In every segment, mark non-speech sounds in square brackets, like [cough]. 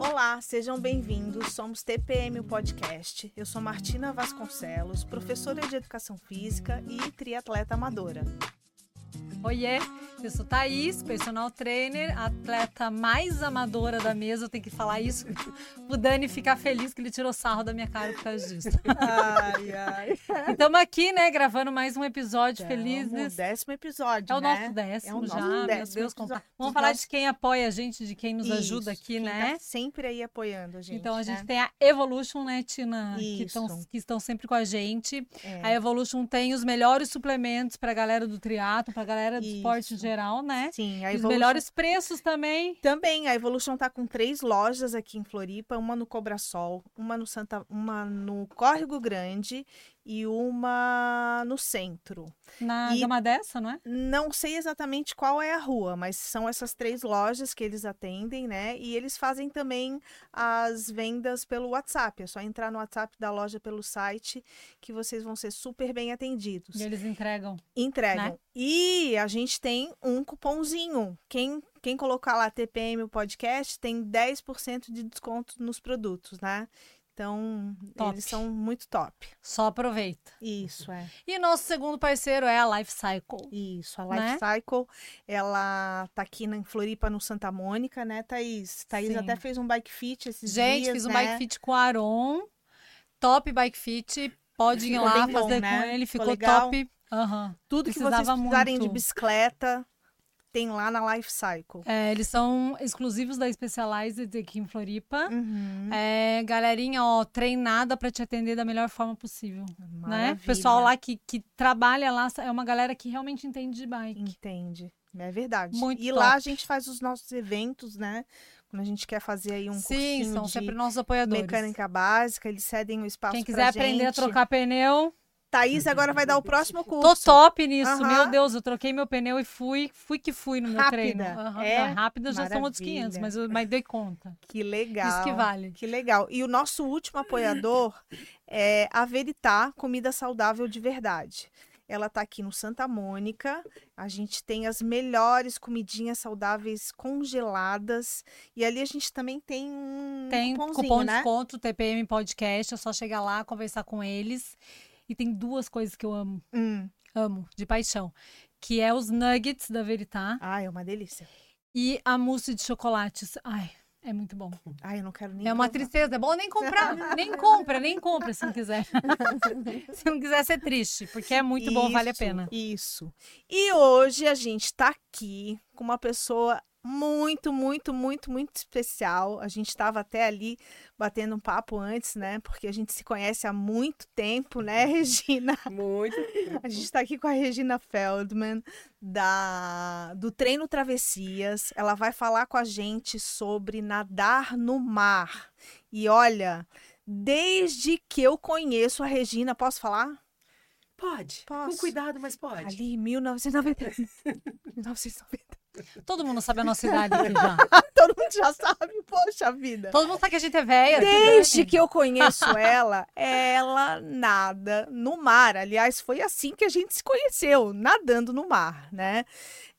Olá, sejam bem-vindos. Somos TPM o Podcast. Eu sou Martina Vasconcelos, professora de Educação Física e triatleta amadora. Oiê, eu sou Thaís, personal trainer, atleta mais amadora da mesa. Eu tenho que falar isso [laughs] o Dani ficar feliz que ele tirou sarro da minha cara por causa disso. Ai, ai. Estamos aqui, né, gravando mais um episódio Tamo, felizes. décimo episódio, É o né? nosso décimo É o nosso já, meu décimo Deus. episódio. conta- Vamos falar nossos- de quem apoia a gente, de quem nos Isso, ajuda aqui, quem né? Tá sempre aí apoiando a gente. Então a gente né? tem a Evolution, né, Tina? Que, tão- que estão sempre com a gente. É. A Evolution tem os melhores suplementos pra galera do triatlo, pra galera do esporte em Isso. geral, né? Sim, a E os Evolution- melhores preços também. Também, a Evolution tá com três lojas aqui em Floripa, uma no Cobrasol, uma no Santa, uma no Córrego Grande e uma no centro. Na E- gama dessa, não é? Não sei exatamente qual é a rua, mas são essas três lojas que eles atendem, né? E eles fazem também as vendas pelo WhatsApp. É só entrar no WhatsApp da loja pelo site que vocês vão ser super bem atendidos. E eles entregam. Entregam. né? E a gente tem um cupomzinho. Quem, quem colocar lá TPM o podcast tem 10% de desconto nos produtos, né? Então, Top. eles são muito top. Só aproveita. Isso, é. E nosso segundo parceiro é a Life Cycle. Isso, a Né? Life Cycle, ela tá aqui na, em Floripa, no Santa Mônica, né, Thaís? Thaís Sim. até fez um bike fit esses Gente, dias, fiz um né? bike fit com o Aron. Top bike fit. Pode ir Ficou lá bem bom, fazer né? com ele. Ficou Ficou top. Aham. Tudo que vocês precisava precisarem de muito. bicicleta, tem lá na Life Cycle. É, eles são exclusivos da Specialized aqui em Floripa. Uhum. É, galerinha, ó, treinada pra te atender da melhor forma possível, né? Maravilha. O pessoal lá que, que trabalha lá é uma galera que realmente entende de bike. Entende. É verdade. Muito e top. lá a gente faz os nossos eventos, né? Quando a gente quer fazer aí um Sim, cursinho são de sempre nossos apoiadores. mecânica básica, eles cedem o espaço Quem quiser aprender a gente. trocar pneu, Thaís agora vai dar o próximo curso. tô top nisso. Aham. Meu Deus, eu troquei meu pneu e fui, fui que fui no meu Rápida. treino. Aham. É? Não, rápida já são outros Maravilha. 500, mas, eu, mas dei conta. Que legal. Isso que vale. Que legal. E o nosso último apoiador é a Veritá Comida Saudável de Verdade. Ela tá aqui no Santa Mônica. A gente tem as melhores comidinhas saudáveis congeladas. E ali a gente também tem um Tem cupom de né? desconto, TPM Podcast, é só chegar lá, conversar com eles. E tem duas coisas que eu amo, Hum. amo, de paixão. Que é os nuggets da Veritá Ai, é uma delícia. e a mousse de chocolates. Ai, é muito bom. Ai, eu não quero nem É uma provar. tristeza, é bom nem comprar, [laughs] nem compra, nem compra se não quiser. [laughs] se não quiser ser triste, porque é muito bom, vale a Isso, pena. Isso. E hoje a gente tá aqui com uma pessoa muito, muito, muito, muito especial. A gente estava até ali batendo um papo antes, né? Porque a gente se conhece há muito tempo, né, [laughs] Regina? Muito. A gente está aqui com a Regina Feldman, da, do Treino Travessias. Ela vai falar com a gente sobre nadar no mar. E olha, desde que eu conheço a Regina, posso falar? Pode. Posso. Com cuidado, mas pode. Ali, 1990. 1990. [laughs] Todo mundo sabe a nossa idade aqui já. [laughs] Todo mundo já sabe, poxa vida. Todo mundo sabe que a gente é velha. Desde que eu conheço ela, ela nada no mar. Aliás, foi assim que a gente se conheceu, nadando no mar, né?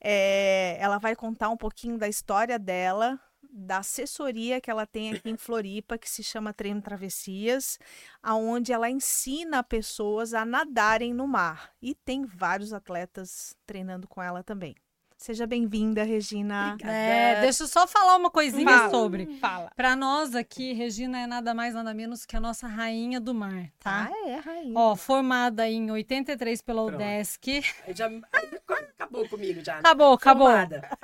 É, ela vai contar um pouquinho da história dela, da assessoria que ela tem aqui em Floripa, que se chama Treino Travessias, aonde ela ensina pessoas a nadarem no mar. E tem vários atletas treinando com ela também. Seja bem-vinda, Regina. Obrigada. É, deixa eu só falar uma coisinha Fala. sobre. Fala. Pra nós aqui, Regina é nada mais, nada menos que a nossa rainha do mar, tá? Ah, é, rainha. Ó, formada em 83 pela Pronto. UDESC. Já acabou comigo já. né? Acabou, acabou. Formada. [laughs]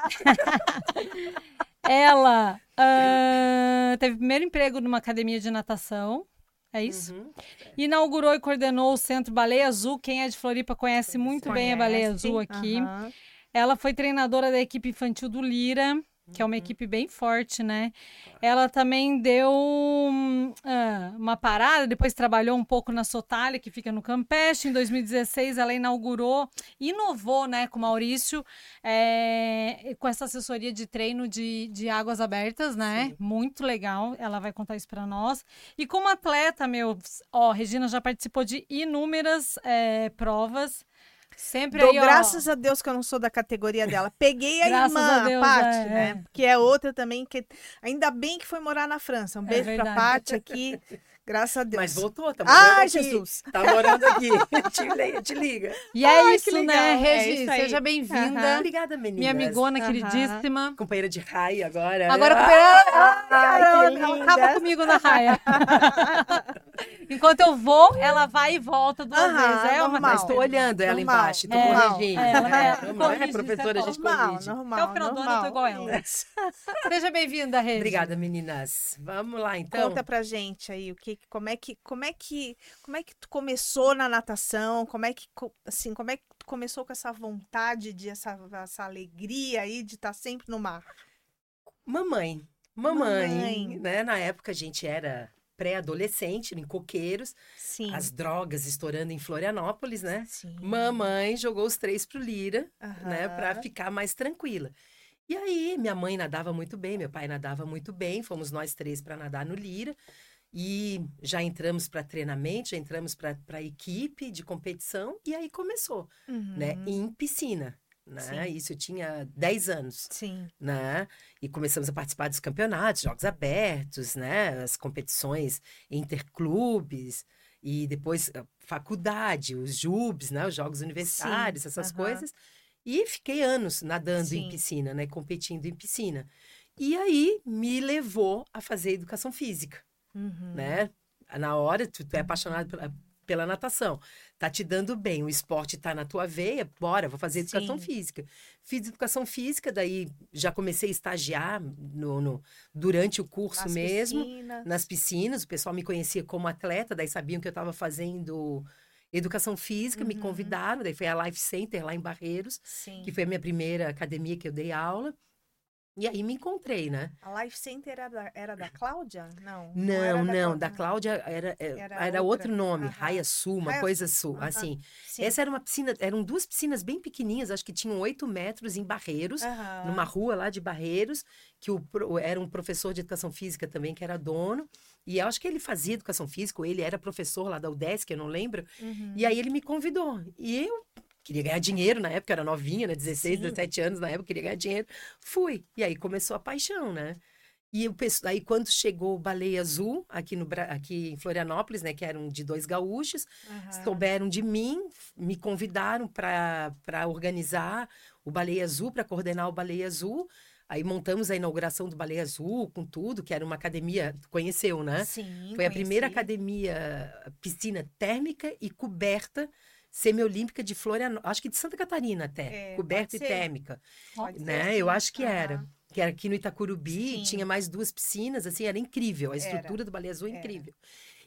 Ela ah, teve primeiro emprego numa academia de natação. É isso? Uhum. Inaugurou e coordenou o Centro Baleia Azul. Quem é de Floripa conhece muito bem a Baleia? Azul aqui. Aham. Ela foi treinadora da equipe infantil do Lira, que é uma equipe bem forte, né? Ela também deu ah, uma parada, depois trabalhou um pouco na Sotália, que fica no Campeche. Em 2016, ela inaugurou, inovou, né, com o Maurício, é, com essa assessoria de treino de, de águas abertas, né? Sim. Muito legal. Ela vai contar isso para nós. E como atleta, meu, ó, Regina já participou de inúmeras é, provas. Sempre Dou aí, graças a Deus que eu não sou da categoria dela. Peguei a irmã, a Deus, Paty, é, né? é. Que é outra também que ainda bem que foi morar na França. Um É beijo pra verdade. Paty aqui. [laughs] Graças a Deus. Mas voltou, tá morando Ai, aqui. Jesus. Tá morando aqui. [laughs] te, te liga. E é Ai, isso, que né. É Regi? isso aí. Seja bem-vinda. Aham. Obrigada, meninas. Minha amigona Aham. queridíssima. Companheira de raia agora. Agora Ah, companheira. ela linda. acaba comigo na raia. [laughs] Enquanto eu vou, ela vai e volta duas Aham, vezes. É normal. Mas tô olhando ela Normal. embaixo, tô É, corrigindo. é, ela- É, não é, corrige, professora, a gente normal, corrige. normal. Até o final do ano eu tô igual ela. Seja bem-vinda, Regi. Obrigada, meninas. Vamos lá, então. Conta pra gente aí o que, como é que, como é que, como é que tu começou na natação? Como é que, assim, como é que tu começou com essa vontade de essa, essa alegria aí de estar sempre no mar? Mamãe. Mamãe, Mamãe. né? Na época a gente era pré-adolescente, em coqueiros, Sim. as drogas estourando em Florianópolis, né? Sim. Mamãe jogou os três pro Lira, né, para ficar mais tranquila. E aí, minha mãe nadava muito bem, meu pai nadava muito bem, fomos nós três para nadar no Lira. E já entramos para treinamento, já entramos para a equipe de competição, e aí começou, né? Uhum. Em piscina, né? Sim. Isso eu tinha 10 anos Sim. né? E começamos a participar dos campeonatos, jogos abertos, né? As competições interclubes e depois a faculdade, os JUBs, né? Os jogos universitários, essas aham. coisas. E fiquei anos nadando Sim. em piscina, né? Competindo em piscina. E aí me levou a fazer educação física, Uhum. né? Na hora, tu, tu é apaixonado pela, pela natação, tá te dando bem, o esporte tá na tua veia, bora, vou fazer educação Sim. física. Fiz educação física, daí já comecei a estagiar no, no- durante o curso Nas mesmo, piscinas. nas piscinas, o pessoal me conhecia como atleta, daí sabiam que eu estava fazendo educação física, me Uhum. convidaram, daí foi a Life Center lá em Barreiros, Sim. que foi a minha primeira academia que eu dei aula. E aí me encontrei, né? A Life Center era da, era da Cláudia? Não. Não, era não, da Cláudia. Era, era, Era era outro nome, Aham. Raia Sul, uma Raia coisa sul, Aham. assim. Sim. Essa era uma piscina, eram duas piscinas bem pequenininhas, acho que tinham oito metros em Barreiros, Aham. numa rua lá de Barreiros, que o, era um professor de educação física também, que era dono, e eu acho que ele fazia educação física, ou ele era professor lá da UDESC, eu não lembro, Uhum. e aí ele me convidou, e eu queria ganhar dinheiro na época, era novinha, né, 16, Sim. 17 anos na época, queria ganhar dinheiro, fui, e aí começou a paixão, né, e eu penso, aí quando chegou o Baleia Azul, aqui, no, aqui em Florianópolis, né, que eram de dois gaúchos, Aham. souberam de mim, me convidaram para organizar o Baleia Azul, para coordenar o Baleia Azul. Aí montamos a inauguração do Baleia Azul com tudo, que era uma academia, conheceu, né? Sim, Foi a primeira conheci. academia piscina térmica e coberta semiolímpica de Florianópolis, acho que de Santa Catarina até, É, coberta e ser. térmica, Pode ser, né? sim. Eu acho que era. Que era aqui no Itacurubi, Sim. tinha mais duas piscinas, assim, era incrível. A Era. estrutura do Baleia Azul é Era. incrível.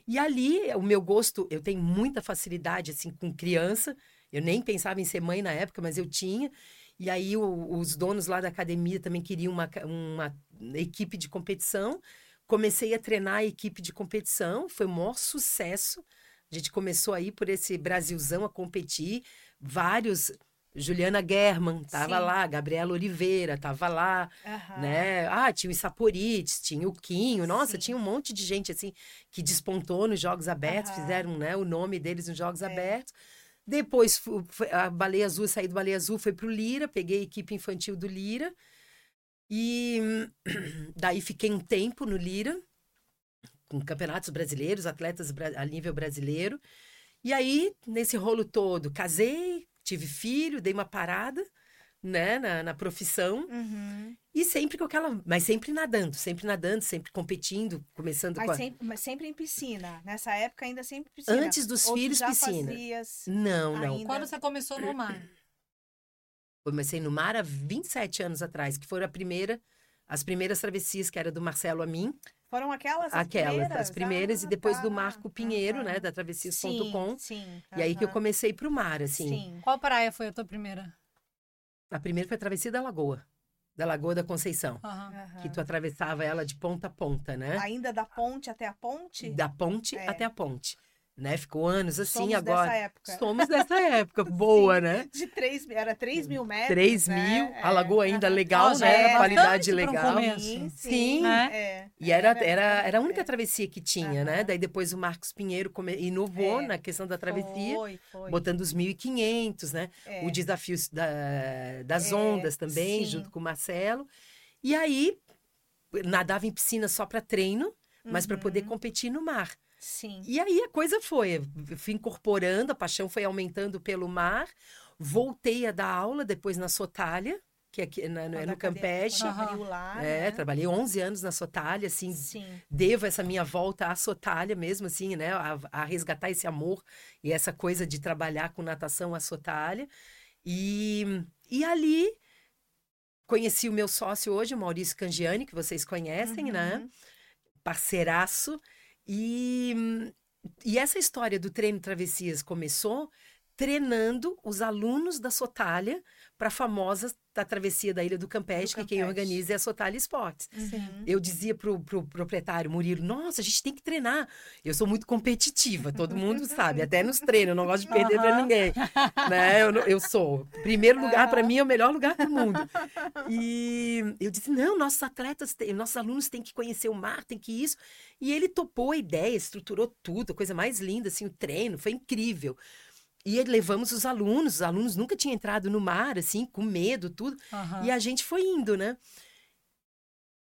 E ali, o meu gosto, eu tenho muita facilidade, assim, com criança. Eu nem pensava em ser mãe na época, mas eu tinha. E aí, o- os donos lá da academia também queriam uma, uma equipe de competição. Comecei a treinar a equipe de competição, foi o maior sucesso. A gente começou aí por esse Brasilzão a competir. Vários. Juliana German estava Sim. lá, Gabriela Oliveira estava lá, Aham. né? Ah, tinha o Saporites, tinha o Quinho, nossa, Sim. tinha um monte de gente assim que despontou nos Jogos Abertos, Aham. fizeram né, o nome deles nos Jogos É. Abertos. Depois a Baleia Azul, saí do Baleia Azul, foi pro Lira, peguei a equipe infantil do Lira. E [clears throat] daí fiquei um tempo no Lira, com campeonatos brasileiros, atletas a nível brasileiro. E aí, nesse rolo todo, casei, tive filho, dei uma parada, né, na, na profissão. Uhum. E sempre com aquela. Mas sempre nadando, sempre nadando, sempre competindo, começando com Mas a. sempre, mas sempre em piscina. Nessa época ainda sempre piscina. Antes dos Ou filhos, já piscina. fazias- Não, não. ainda- Quando você começou no mar? Comecei no mar há 27 anos atrás, que foram a primeira, as primeiras travessias, que era do Marcelo a mim, Foram aquelas as aquelas, primeiras? as primeiras, Ah, e depois tá. do Marco Pinheiro, Aham. né, da travessias.com. Sim, sim. E aí que eu comecei pro mar, assim. Sim. Qual praia foi a tua primeira? A primeira foi a travessia da Lagoa, da Lagoa da Conceição, aham. que tu atravessava ela de ponta a ponta, né? Ainda da ponte até a ponte? Da ponte É. até a ponte. Né? Ficou anos assim Somos agora. dessa época. Somos dessa [laughs] época, boa, né? De 3, era 3 mil metros. 3 né? mil, É. a lagoa ainda Aham. legal, Nossa, né? era Qualidade um legal. começo. Sim, Sim. sim. Né? É. E era, era, era a única é. travessia que tinha, né? Aham. Daí depois o Marcos Pinheiro come- inovou É. na questão da travessia, Foi, foi. botando os 1.500, né? É. O desafio da, das É, ondas também, sim. junto com o Marcelo. E aí, nadava em piscina só para treino, mas para poder Uhum. competir no mar. Sim. E aí a coisa foi, fui incorporando, a paixão foi aumentando pelo mar. Voltei a dar aula depois na Sotália, que é aqui na, no, Quando no academia- Campeche. lá, É, né? trabalhei 11 anos na Sotália, assim, Sim. devo essa minha volta à Sotália mesmo, assim, né? A, a resgatar esse amor e essa coisa de trabalhar com natação à Sotália. E, e ali conheci o meu sócio hoje, o Maurício Cangiani, que vocês conhecem, né? Uhum. Parceiraço. E, e essa história do treino travessias começou treinando os alunos da Sotália para a famosa da travessia da Ilha do Campeche, Do que quem organiza é a Sotália Esportes. Uhum. Eu dizia pro, pro proprietário Murilo, nossa, a gente tem que treinar. Eu sou muito competitiva, todo mundo [laughs] sabe, até nos treinos, eu não gosto de perder para Aham. ninguém. Né? Eu, eu sou. Primeiro lugar para mim é o melhor lugar do mundo. E eu disse, não, nossos atletas, têm- nossos alunos têm que conhecer o mar, tem que isso. E ele topou a ideia, estruturou tudo, a coisa mais linda, assim, o treino, foi incrível. E levamos os alunos, os alunos nunca tinham entrado no mar, assim, com medo, tudo. Aham. E a gente foi indo, né?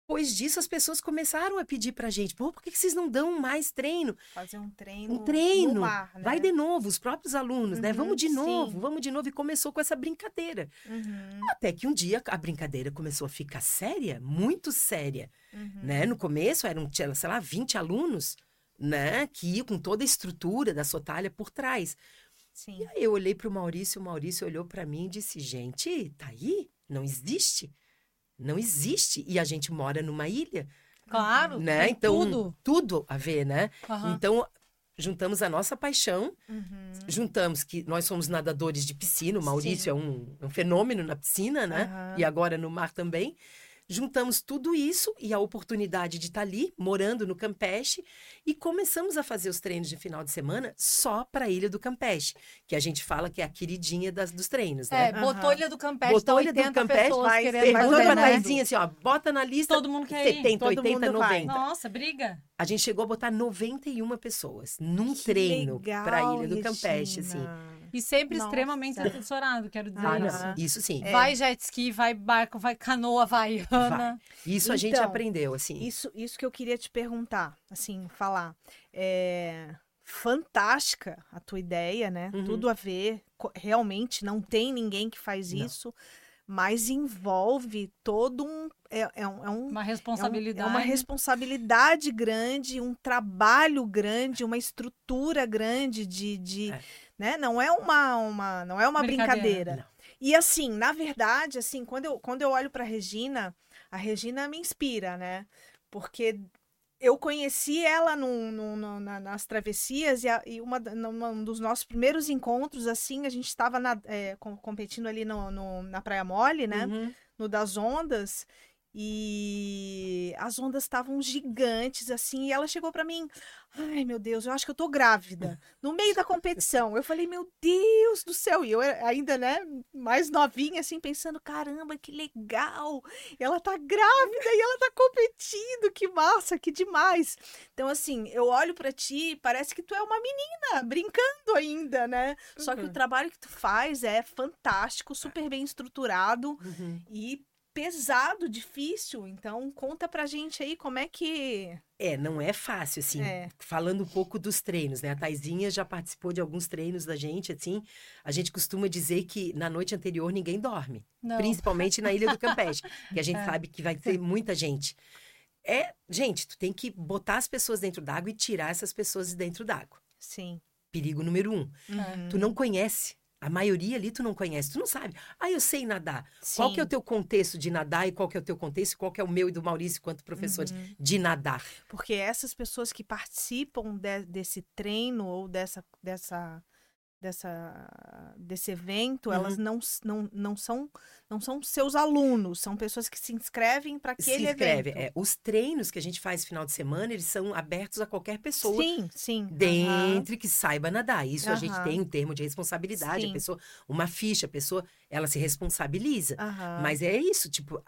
Depois disso, as pessoas começaram a pedir pra gente, pô, por que que vocês não dão mais treino? Fazer um treino. Um treino, No mar, né? vai de novo, os próprios alunos, né? Uhum, Vamos de sim. novo, vamos de novo. E começou com essa brincadeira. Uhum, Até que um dia a brincadeira começou a ficar séria, muito séria, uhum. né? No começo eram, sei lá, 20 alunos, né? Que iam com toda a estrutura da Sotália por trás. Sim. E aí eu olhei para o Maurício, o Maurício olhou para mim e disse: gente, tá aí? Não existe. Não existe. E a gente mora numa ilha, Claro, né? Então, tudo. tudo a ver, né? Aham. Então, juntamos a nossa paixão, Uhum. juntamos que nós somos nadadores de piscina, o Maurício é um, um fenômeno na piscina, né? Aham. E agora no mar também. Juntamos tudo isso e a oportunidade de estar ali, morando no Campeche, e começamos a fazer os treinos de final de semana só para a Ilha do Campeche, que a gente fala que é a queridinha das, dos treinos, né? É, botou Ilha do Campeche, Botou tá Ilha do 80 Campeche, pessoas vai- Pergunta fazer, pra né? Taizinha assim, ó, bota na lista Todo mundo quer ir. 70, Todo 80, mundo vai. 90. Nossa, briga. A gente chegou a botar 91 pessoas num Que treino para a Ilha do Campeche, assim. E sempre Nossa. extremamente assessorado, quero dizer Ah, isso. não, isso sim. É. Vai jet ski, vai barco, vai canoa havaiana. Isso a gente Então, aprendeu, assim. Isso, isso que eu queria te perguntar, assim, falar. É fantástica a tua ideia, né? Uhum. Tudo a ver. Realmente não tem ninguém que faz Não. isso, mas envolve todo um. É, é um, é um- Uma é um- responsabilidade. É uma responsabilidade grande, um trabalho grande, uma estrutura grande de. de É. né? Não é uma, uma, não é uma Brincadeira. brincadeira. E assim, na verdade, assim, quando eu, quando eu olho para Regina, a Regina me inspira, né? Porque eu conheci ela no, no- no- na- nas travessias e, a- e uma, um dos nossos primeiros encontros, assim, a gente estava competindo ali no, no- na Praia Mole, né? Uhum. no das ondas e as ondas estavam gigantes assim e ela chegou pra mim ai meu Deus eu acho que eu tô grávida no meio da competição. Eu falei meu Deus do céu. E eu ainda né mais novinha assim pensando caramba que legal ela tá grávida e ela tá competindo que massa que demais. Então assim eu olho pra ti parece que tu é uma menina brincando ainda né? Só que o Uhum. trabalho que tu faz é fantástico super bem estruturado Uhum. e pesado, difícil. Então, conta pra gente aí como é que. É, não é fácil, assim. É. Falando um pouco dos treinos, né? A Taizinha já participou de alguns treinos da gente, assim. A gente costuma dizer que na noite anterior ninguém dorme. Não. Principalmente na Ilha do Campeche, que a gente [laughs] É. sabe que vai ter muita gente. É, gente, tu tem que botar as pessoas dentro d'água e tirar essas pessoas de dentro d'água. Sim. Perigo número um. Uhum. Tu não conhece. A maioria ali tu não conhece, tu não sabe. Ah, eu sei nadar. Qual que é o Sim. teu contexto de nadar e qual que é o teu contexto qual que é o meu e do Maurício quanto professores Uhum. de nadar? Porque essas pessoas que participam de- desse treino ou dessa, dessa dessa desse evento, Uhum. elas não, não, não são não são seus alunos, são pessoas que se inscrevem para Se aquele inscreve. evento. É, os treinos que a gente faz final de semana, eles são abertos a qualquer pessoa. Sim, sim. Dentre que saiba nadar. Isso a gente tem um termo de responsabilidade. Sim. A pessoa, uma ficha, a pessoa, ela se responsabiliza. Mas é isso, tipo,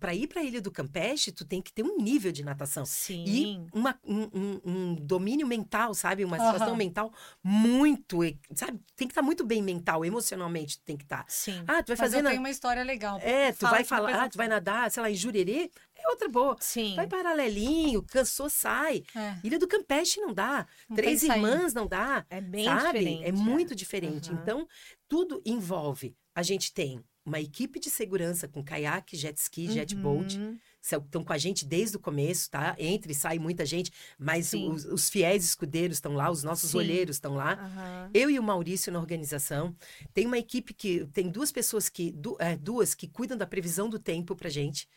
para ir para a Ilha do Campeche, tu tem que ter um nível de natação. Sim. E uma- um, um- domínio mental, sabe? Uma situação Aham. mental muito, sabe? Tem que estar muito bem mental, emocionalmente tem que estar. Sim. Ah, tu vai Mas fazer na... tenho uma história legal. É, tu Fala vai falar, ah, tu vai nadar, sei lá, em Jurerê, é outra boa. Sim. Vai paralelinho, cansou, sai. É, Ilha do Campeche não dá. Não Três tem. Irmãs não dá. É bem sabe? diferente. É muito diferente. Aham. Então, tudo envolve. A gente tem uma equipe de segurança com caiaque, jet ski, jet boat. Uhum. Estão com a gente desde o começo, tá? Entra e sai muita gente, mas os, os fiéis escudeiros estão lá, os nossos Sim. olheiros estão lá. Aham. Eu e o Maurício na organização. Tem uma equipe que. Tem duas pessoas que. du- é, duas que cuidam da previsão do tempo pra gente,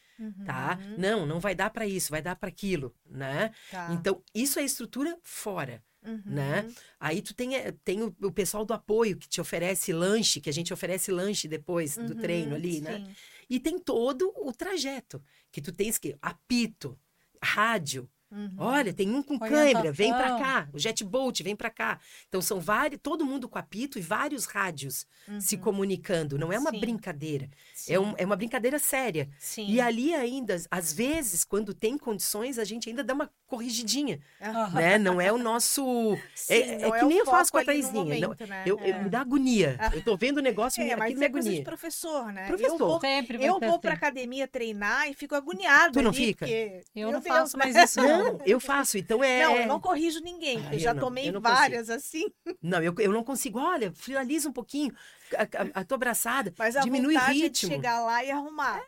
tá? Uhum. Não, não vai dar pra isso, vai dar pra aquilo, né? Tá. Então, isso é estrutura fora Uhum. né? Aí tu tem, eh, tem o, o pessoal do apoio que te oferece lanche, que a gente oferece lanche depois do Uhum, treino ali, né? sim. E tem todo o trajeto, que tu tens que apito, rádio. Uhum. Olha, tem um com câmera, vem pra Orientação. cá. O jet boat, vem pra cá. Então são vários, todo mundo com apito e vários rádios se comunicando. Não é uma Uhum. Sim. brincadeira, Sim. é, um- é uma brincadeira séria. Sim. E ali ainda, às vezes, quando tem condições, a gente ainda dá uma corrigidinha, Aham. né? Não é o nosso Sim, é, é que o nem eu faço com a. Não, momento, né? eu, eu- É. me dá agonia. [laughs] Eu tô vendo o negócio, É, me, mas me é coisa de agonia. professor, né? Professor. Eu vou, Sempre eu vou pra assim. academia treinar e fico agoniada. Tu não ali, fica? porque, Eu não faço né? mais isso, não. Não, eu faço. Então é. Não, eu não corrijo ninguém. Ah, eu eu já não, tomei eu não consigo. várias assim. Não, eu, eu não consigo. Olha, finaliza um pouquinho a, a- a tua abraçada. Mas a diminui o é de ritmo. chegar lá e arrumar.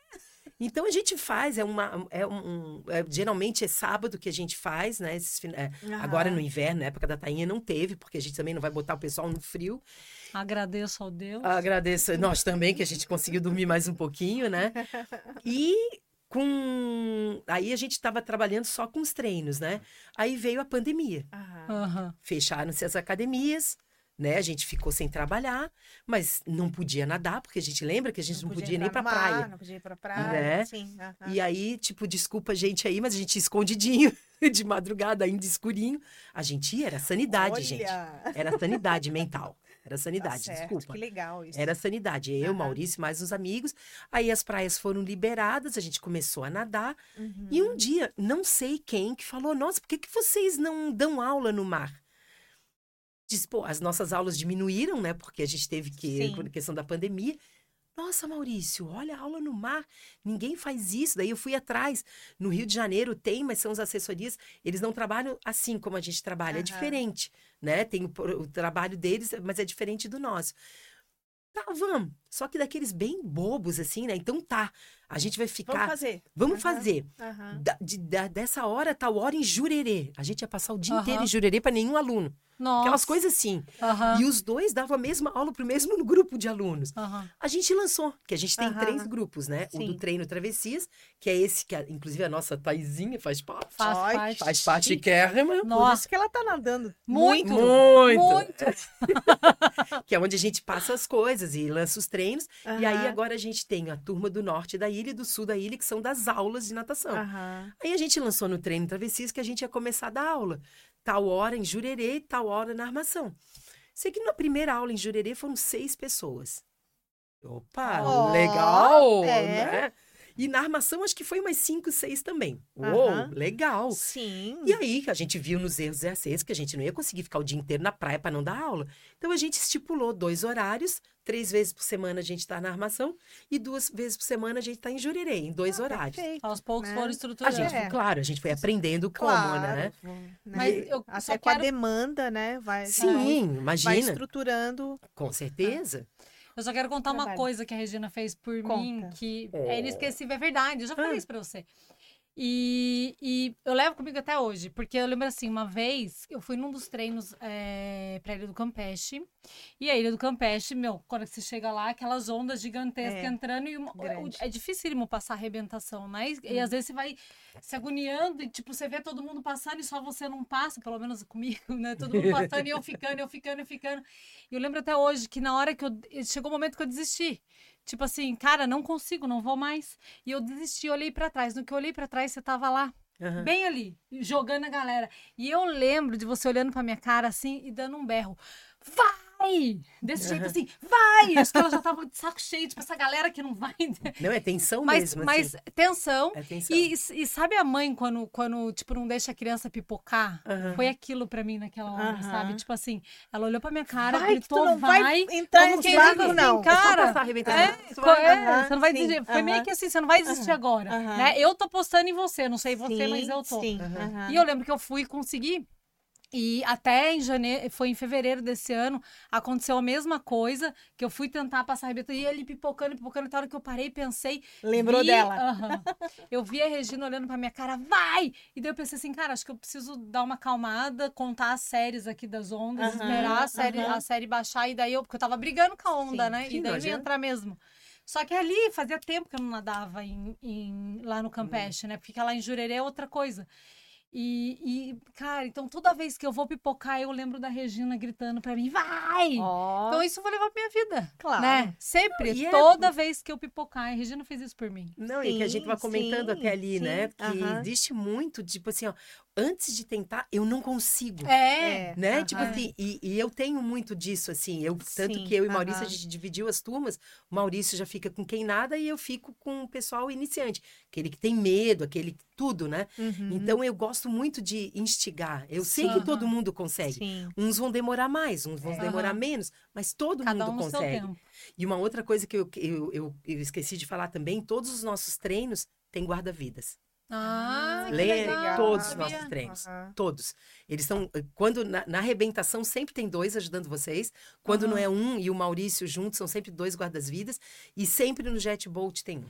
Então a gente faz, é uma. É um, é- geralmente é sábado que a gente faz, né? esses é, agora no inverno, na época da tainha, não teve, porque a gente também não vai botar o pessoal no frio. Agradeço ao Deus. Agradeço nós também, que a gente conseguiu dormir mais um pouquinho, né? [laughs] E com. Aí a gente estava trabalhando só com os treinos, né? Aí veio a pandemia. Aham. Fecharam-se as academias, né? A gente ficou sem trabalhar, mas não podia nadar, porque a gente lembra que a gente não, podia, nem entrar pra mar, praia. Não podia ir pra praia. Né? Sim. aham. E aí, tipo, desculpa a gente aí, mas a gente ia escondidinho, [laughs] de madrugada, ainda escurinho. A gente ia, era sanidade, Olha, gente. Era sanidade mental. Era tá sanidade, certo, desculpa. Que legal isso. Era sanidade. Eu, Aham. Maurício, mais uns amigos. Aí as praias foram liberadas, a gente começou a nadar. Uhum. E um dia, não sei quem, que falou: Nossa, por que, que vocês não dão aula no mar? Diz, pô, as nossas aulas diminuíram, né? Porque a gente teve que, Sim. por questão da pandemia. Nossa, Maurício, olha a aula no mar. Ninguém faz isso. Daí eu fui atrás. No Rio de Janeiro tem, mas são as assessorias. Eles não trabalham assim como a gente trabalha. É Aham. diferente, né? Tem o, o trabalho deles, mas é diferente do nosso. Tá, vamos. Só que daqueles bem bobos, assim, né? Então tá. A gente vai ficar. Vamos fazer. Vamos Aham. fazer. Aham. Da- de- da- dessa hora, tal hora em Jurerê. A gente ia passar o dia inteiro Aham. em Jurerê para nenhum aluno. Nossa. Aquelas coisas assim. E os dois davam a mesma aula pro mesmo grupo de alunos. A gente lançou, que a gente tem três grupos, né? O do Sim. treino Travessias, que é esse que, a- inclusive, a nossa Taizinha faz parte. Faz Ai, parte. Faz parte kérrima. Por Nossa. isso que ela tá nadando Muito. Muito. Muito. [laughs] Que é onde a gente passa as coisas e lança os treinos. E aí agora a gente tem a turma do norte da ilha e do sul da ilha, que são das aulas de natação. Aham. Aí a gente lançou no treino Travessias que a gente ia começar a dar aula. Tal hora em Jurerê, tal hora na armação. Sei que na primeira aula em Jurerê foram seis pessoas. Opa, Ó, legal! é. Né? E na armação acho que foi umas cinco, seis também. Uou, legal! Sim. E aí a gente viu nos erros e acertos que a gente não ia conseguir ficar o dia inteiro na praia para não dar aula. Então a gente estipulou dois horários, três vezes por semana a gente está na armação e duas vezes por semana a gente está em Jurerê, em dois Ah, horários. perfeito, Aos poucos né? foram A estruturando. gente, É. claro, a gente foi aprendendo como, Claro. né? né? Mas eu Até só com a quero- demanda, né? Vai, vai, Sim, vai imagina. estruturando. Com certeza. Eu só quero contar uma Trabalho. coisa que a Regina fez por Conta. mim, que é inesquecível, é verdade. Eu já falei Ah. isso pra você. E, e eu levo comigo até hoje, porque eu lembro assim, uma vez eu fui num dos treinos é, pra Ilha do Campeche. E a Ilha do Campeche, meu, quando você chega lá, aquelas ondas gigantescas É, entrando e uma, é dificílimo passar a arrebentação, né? E, e às vezes você vai se agoniando e, tipo, você vê todo mundo passando e só você não passa, pelo menos [laughs] comigo, né? Todo mundo passando e eu ficando, eu ficando, eu ficando. E eu lembro até hoje que na hora que eu. Chegou o momento que eu desisti. Tipo assim, cara, não consigo, não vou mais. E eu desisti, olhei pra trás. No que eu olhei pra trás, você tava lá, Aham. bem ali, jogando a galera. E eu lembro de você olhando pra minha cara assim e dando um berro. Vai! Desse jeito assim, vai! Acho que ela já tava de saco cheio, tipo, essa galera que não vai. Não, é tensão Mas, mesmo, mas assim. tensão. É tensão. E, e sabe a mãe quando, quando, tipo, não deixa a criança pipocar? Aham. Foi aquilo pra mim naquela hora, Aham. sabe? Tipo assim, ela olhou pra minha cara, Vai gritou, não vai. vai entrar como diz assim, não. É Cara, passar a é, é, Aham, você não vai sim, desistir. Foi meio que assim, você não vai desistir agora, né? Eu tô postando em você, não sei você, sim, mas eu tô. Sim. E eu lembro que eu fui conseguir. E até em janeiro, foi em fevereiro desse ano, aconteceu a mesma coisa, que eu fui tentar passar a arrebentação, e ele pipocando, pipocando, na hora que eu parei, pensei, Lembrou vi- dela. Aham. Eu vi a Regina olhando pra minha cara, vai! E daí eu pensei assim, cara, acho que eu preciso dar uma acalmada, contar as séries aqui das ondas, Aham, esperar a série, aham. a série baixar, e daí eu, porque eu tava brigando com a onda, Sim, né? e daí eu ia entrar mesmo. Só que ali fazia tempo que eu não nadava em, em- lá no Campeche, né? Porque lá em Jurerê é outra coisa. E, e, cara, então toda vez que eu vou pipocar, eu lembro da Regina gritando pra mim, vai! Ó, Então isso eu vou levar pra minha vida. claro. Né? Sempre, Não, é- toda vez que eu pipocar. A Regina fez isso por mim. Não, e que a gente vai Sim, comentando sim, até ali, né? sim, Que aham. existe muito, tipo assim, ó, antes de tentar, eu não consigo. É. Né? aham. Tipo assim, e, e eu tenho muito disso, assim. Eu, tanto Sim, que eu e Maurício, aham. a gente dividiu as turmas. O Maurício já fica com quem nada e eu fico com o pessoal iniciante. Aquele que tem medo, aquele que tudo, né? Uhum. Então eu gosto muito de instigar. Eu sei Sim. que todo mundo consegue. Sim. Uns vão demorar mais, uns vão É. demorar menos, mas todo Cada mundo um consegue. tempo. E uma outra coisa que eu, que eu, eu, eu esqueci de falar também, todos os nossos treinos têm guarda-vidas. Ah, legal. todos os nossos treinos. Aham. Todos. Eles são. Quando na, na arrebentação sempre tem dois ajudando vocês. Quando não Aham. é um e o Maurício juntos, são sempre dois guardas-vidas. E sempre no jet boat tem um.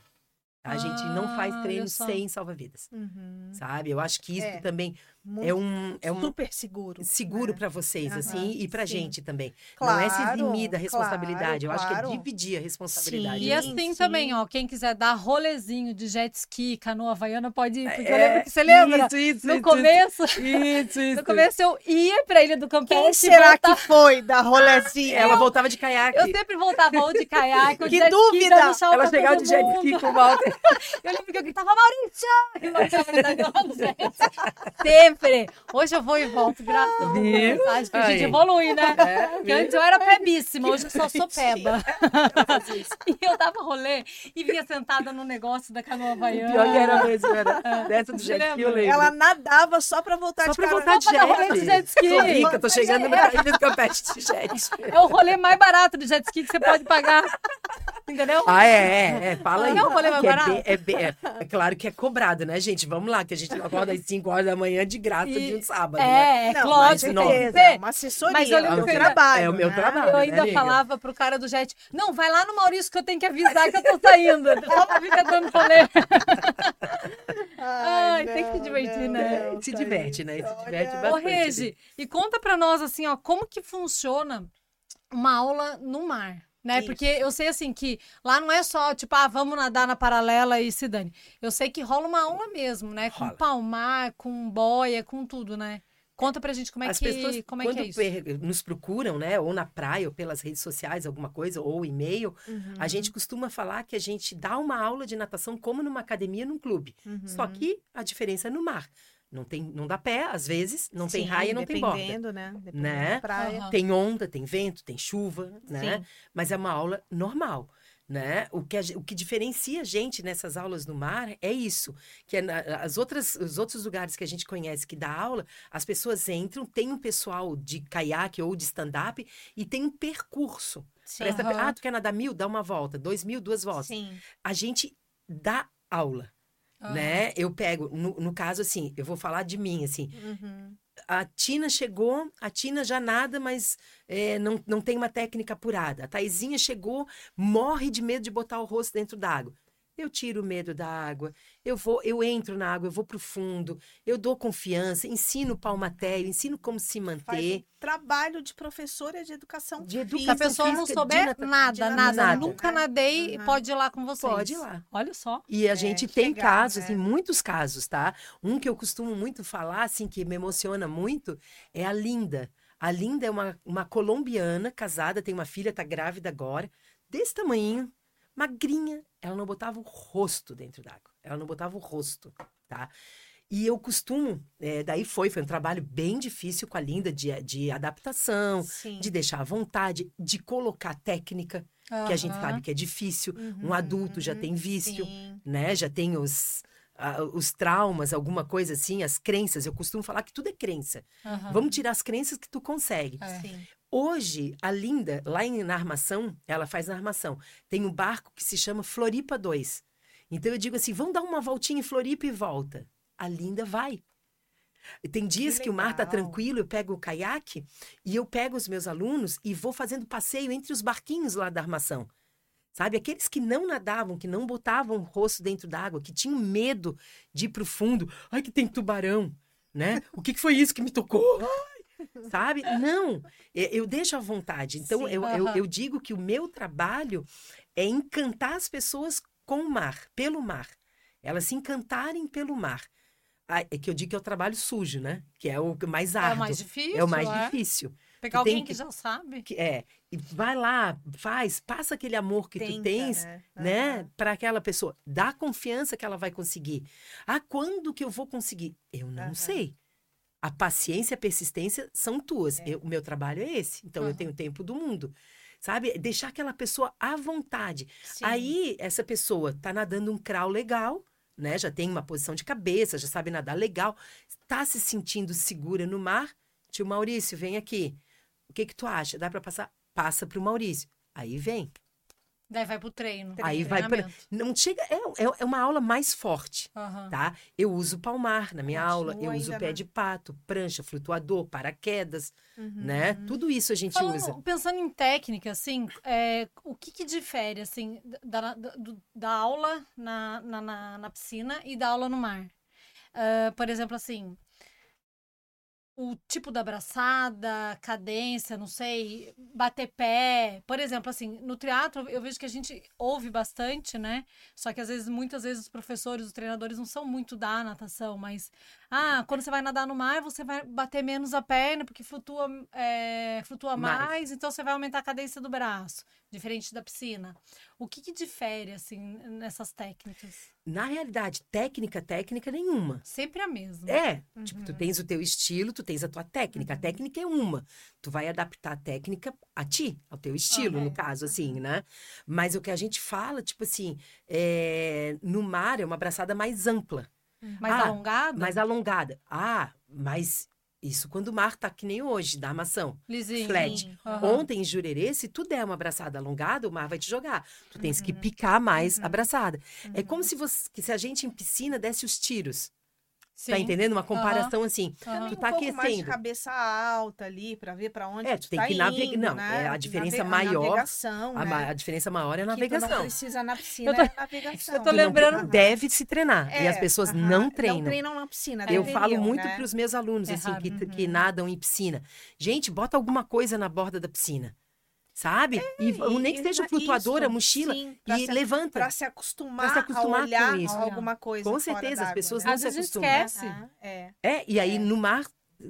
A gente não Ah, faz olha treino só. sem salva-vidas. Uhum. Sabe? Eu acho que isso É. também Muito é um, é um super seguro. seguro né? para vocês, Aham, assim, e pra sim. gente também. não é se Claro, eximir da responsabilidade. claro, eu acho que claro. é dividir a responsabilidade. Sim. E assim sim. também, ó, quem quiser dar rolezinho de jet ski, canoa havaiana, pode ir. Porque eu É, lembro que você lembra? Isso, isso, no isso, começo, Isso, isso. [laughs] no começo eu ia pra Ilha do Campeche. Quem será voltava- que foi da rolezinha? Ela voltava de caiaque. Eu sempre voltava ou de caiaque, ou de Que jet ski, dúvida! tchau Ela pra chegava todo de jet ski com o Walter. [laughs] Eu lembro que eu gritava, Maurício! E [laughs] Sempre. Hoje eu vou e volto, graças a? Deus. Acho que a gente Aí. evolui, né? É, Porque antes eu era pebíssima, hoje eu só sou [laughs] peba. [laughs] e eu dava rolê e vinha sentada no negócio da canoa havaiana. Pior que era mesmo, era. [laughs] Dessa do jet ski, eu lembro. Ela nadava só pra voltar Só de pra voltar de Só pra dar rolê de jet. jet ski. Tô rica, tô chegando é- na ilha do Campete de jet. É o rolê mais barato de jet ski que você pode pagar. Entendeu? Ah, é, é, é. Fala aí. Não é rolê mais é, barato? é, bem- é- é claro que é cobrado, né, gente? Vamos lá, que a gente acorda às 5 horas da manhã de graça E- de um sábado, né? É, é Não, claro, mas não. certeza, que uma assessoria, Mas eu é trabalho. é o meu né? trabalho. Eu né, ainda nega? falava pro cara do jet, não, vai lá no Maurício que eu tenho que avisar que eu tô saindo. Só pra ficar dando rolê. [laughs] Ai, tem que se não, divertir, não, né? não, Se tá diverte, né? Se Olha. diverte Ô, bastante. Regi, e conta pra nós, assim, ó, como que funciona uma aula no mar? Né? Isso. Porque eu sei assim que lá não é só, tipo, ah, vamos nadar na paralela e se dane. Eu sei que rola uma aula mesmo, né? Com Rola. palmar, com boia, com tudo, né? Conta pra gente como é As que, pessoas, como é, quando que é isso. nos procuram, né, ou na praia, ou pelas redes sociais, alguma coisa, ou e-mail, Uhum, a gente costuma falar que a gente dá uma aula de natação como numa academia, num clube. uhum. Só que a diferença é no mar. Não, tem, não dá pé, às vezes, não tem Sim, raia, não tem borda. Dependendo, né? Dependendo Né? Aham. Tem onda, tem vento, tem chuva, né? Sim. Mas é uma aula normal, né? O que, a o que diferencia a gente nessas aulas no mar é isso, que é na- as outras, os outros lugares que a gente conhece que dá aula, as pessoas entram, tem um pessoal de caiaque ou de stand-up e tem um percurso. Sim. Presta- Aham. Ah, tu quer nadar mil? Dá uma volta. Dois mil, duas voltas. Sim. A gente dá aula, Aham. né? Eu pego, no, no caso assim, eu vou falar de mim, assim, Uhum. a Tina chegou, a Tina já nada, mas é, não, não tem uma técnica apurada. A Taizinha chegou, morre de medo de botar o rosto dentro d'água. Eu tiro o medo da água, eu vou, eu entro na água, eu vou pro fundo, eu dou confiança, ensino palmatério, ensino como se Faz manter. um trabalho de professora de educação De física. Se a pessoa não souber nata- nada, de nada, nada, nunca né? nadei, Uhum. pode ir lá com vocês. Pode ir lá. Olha só. E a É, gente tem legal, casos, né? tem muitos casos, tá? Um que eu costumo muito falar, assim, que me emociona muito, é a Linda. A Linda é uma, uma colombiana, casada, tem uma filha, tá grávida agora, desse tamanho, magrinha. Ela não botava o rosto dentro d'água. Ela não botava o rosto, tá? E eu costumo, é, daí foi, foi um trabalho bem difícil com a Linda de, de adaptação, Sim. de deixar à vontade, de colocar técnica, que a gente sabe que é difícil. Um Uhum, adulto já tem vício, sim. né? Já tem os, ah, os traumas, alguma coisa assim, as crenças. Eu costumo falar que tudo é crença. Aham. Vamos tirar as crenças que tu consegue. É. Hoje, a Linda, lá em, na armação, ela faz na armação, tem um barco que se chama Floripa 2. Então eu digo assim, vamos dar uma voltinha em Floripa e volta. A Linda vai. Tem dias que, o mar tá tranquilo, eu pego o caiaque e eu pego os meus alunos e vou fazendo passeio entre os barquinhos lá da armação. Sabe, aqueles que não nadavam, que não botavam o rosto dentro d'água, que tinham medo de ir pro fundo. Ai, que tem tubarão, né? O que que foi isso que me tocou? Sabe? Não, eu deixo à vontade. Então, Sim, eu, eu, aham. eu digo que o meu trabalho é encantar as pessoas com o mar, pelo mar. Elas se encantarem pelo mar. Ah, É que eu digo que é o trabalho sujo, né? Que é o mais É árduo. o mais difícil. É o mais é. difícil. Pegar Tu alguém que... que- já sabe. Que é, e vai lá, faz, passa aquele amor que tu Tenta, tens, né? né, Aham. para aquela pessoa. Dá confiança que ela vai conseguir. Ah, quando que eu vou conseguir? Eu não Aham. sei. A paciência e a persistência são tuas. É. Eu- o meu trabalho é esse. Então, eu Aham. tenho tempo do mundo. Sabe? Deixar aquela pessoa à vontade. Sim. Aí, essa pessoa tá nadando um crawl legal, né? Já tem uma posição de cabeça, já sabe nadar legal. Tá se sentindo segura no mar. Tio Maurício, vem aqui. O que que tu acha? Dá para passar? Passa pro Maurício. Aí vem. Daí vai pro treino. Aí vai pra... Não chega... É, é, é uma aula mais forte, Aham. tá? Eu uso palmar na minha aula. Eu Continua uso pé de pato, prancha, flutuador, paraquedas, Uhum. né? Tudo isso a gente Falando- usa. Pensando em técnica, assim, é, o que, que difere, assim, da, da, da aula na, na, na, na piscina e da aula no mar? Ah, por exemplo, assim, o tipo da abraçada, cadência, não sei, bater pé. Por exemplo, assim, no teatro eu vejo que a gente ouve bastante, né? Só que às vezes, muitas vezes, os professores, os treinadores não são muito da natação, mas ah, quando você vai nadar no mar, você vai bater menos a perna, porque flutua, é, flutua Mais. mais, então você vai aumentar a cadência do braço, diferente da piscina. O que, que difere, assim, nessas técnicas? Na realidade, técnica, técnica nenhuma. Sempre a mesma. É, tipo, Uhum. tu tens o teu estilo, tu tens a tua técnica. A técnica é uma. Tu vai adaptar a técnica a ti, ao teu estilo, Aham. no caso, assim, né? Mas o que a gente fala, tipo assim, é, no mar é uma abraçada mais ampla, Mais Ah, alongada? mais alongada. Ah, mas isso quando o mar tá que nem hoje, da armação. Lisinho. flat. Aham. Ontem em Jurerê, se tu der uma abraçada alongada, o mar vai te jogar. Tu tens Uhum. que picar mais a abraçada. É como se, você, que se a gente em piscina desse os tiros. Tá Sim. entendendo? Uma comparação assim. Aham. Também Tu tá um pouco mais de aquecendo. cabeça alta ali, pra ver pra onde É, tu tem tá que navegar. Não, né? é a diferença Nave- maior. navegação, A, né? a diferença maior é a Que tu não navegação. precisa na piscina, Eu tô- é [laughs] navegação. eu tô Tu não lembrando- deve se treinar. e as É, pessoas aham. não treinam. Não treinam na piscina. Eu deveriam, falo muito né? para os meus alunos, É assim, que, que nadam em piscina. Gente, bota alguma coisa na borda da piscina. Sabe? e, E- nem que seja o flutuador, a isso, mochila. sim, e se- levanta. Pra se acostumar, Pra se acostumar a olhar com isso. alguma coisa Com fora certeza, as pessoas né? não Às se acostumam. esquece. Ah, É, É, e aí É. no mar,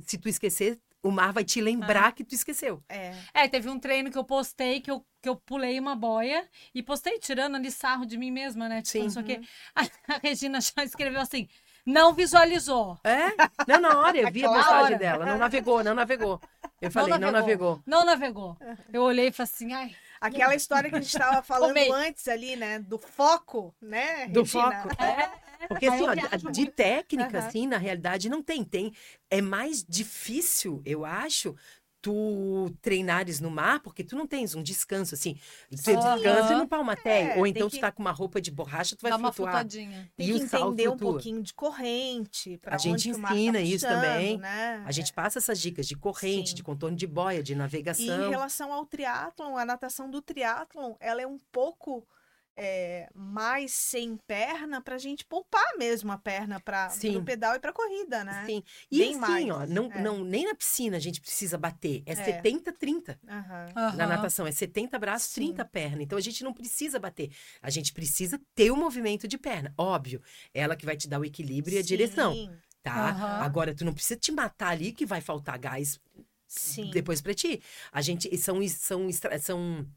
se tu esquecer, o mar vai te lembrar que tu esqueceu. é. É, teve um treino que eu postei, que eu, que eu pulei uma boia e postei tirando ali sarro de mim mesma, né? Tipo, Sim. não sei o quê. A, [laughs] a Regina já escreveu assim, não visualizou. É? Não, na hora, eu vi a postagem hora. dela. Não navegou, não navegou. Eu falei, não navegou. Não navegou. Eu olhei e falei assim, ai, Aquela história que a gente estava [laughs] falando Tomei. antes ali, né? Do foco, né, Do Regina? foco. É. Porque assim, ó, de muito. técnica, Aham. assim, na realidade, não tem. Tem. É mais difícil, eu acho, tu treinares no mar, porque tu não tens um descanso, assim. Aham. descansa no palmatéio. É, ou então que- tu tá com uma roupa de borracha, tu vai dá flutuar. Tem E que o entender um pouquinho de corrente. pra A gente tá ensina isso puxando, também. Né? A gente passa essas dicas de corrente, Sim. de contorno de boia, de E em navegação. relação ao triatlon, a natação do triatlon, ela é um pouco é, mais sem perna pra gente poupar mesmo a perna para Sim. o pedal e pra corrida, né? Sim. E Bem assim, mais, ó, não, é. não, nem na piscina a gente precisa bater. É, É. 70, 30 Aham. na natação. É 70 braços, Sim. 30 perna. Então a gente não precisa bater. A gente precisa ter o movimento de perna. Óbvio, ela que vai te dar o equilíbrio e a direção, Sim, tá? Aham. Agora, tu não precisa te matar ali que vai faltar gás Sim. depois pra ti. A gente são são são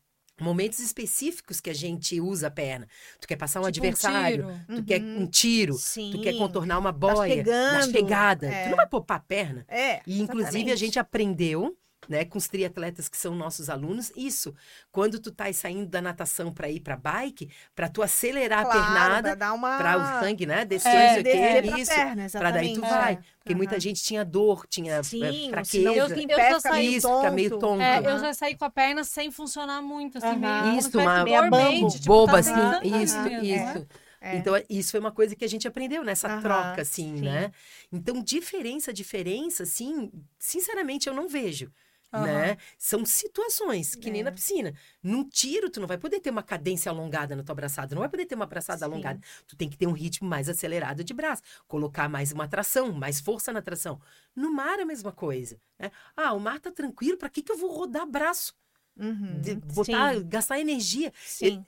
momentos específicos que a gente usa a perna. Tu quer passar um Tipo um adversário, tiro. tu quer Uhum. um tiro, Sim. tu quer contornar uma boia, na chegando, chegada. é. Tu não vai poupar a perna. É. E inclusive a exatamente. gente aprendeu, né, com os triatletas que são nossos alunos, isso. Quando tu tá saindo da natação para ir para bike, para tu acelerar Claro, a pernada, pra dar uma para o sangue, né, descer, É, não sei o descer isso. perna, Pra daí tu exatamente. vai. É. Porque muita Aham. gente tinha dor, tinha eh, Sim, fraqueza. eu Eu já meio Isso, fica meio tonto. tonto. É, eu Aham. já saí com a perna sem funcionar muito, assim, Aham. meio Isso, uma- dormente, tipo, boba, tá assim, tentando isso, mesmo, isso. né? É. Então, isso foi uma coisa que a gente aprendeu nessa Aham, troca, assim, sim. né? Então, diferença, diferença, assim, sinceramente, eu não vejo. Aham. Né? São situações, que nem É. na piscina. Num tiro, tu não vai poder ter uma cadência alongada na tua braçada, não vai poder ter uma braçada Sim. alongada. Tu tem que ter um ritmo mais acelerado de braço, colocar mais uma tração, mais força na tração. No mar é a mesma coisa. Né? Ah, o mar tá tranquilo, pra que, que eu vou rodar braço? Uhum. De- botar, Sim, gastar energia. sim.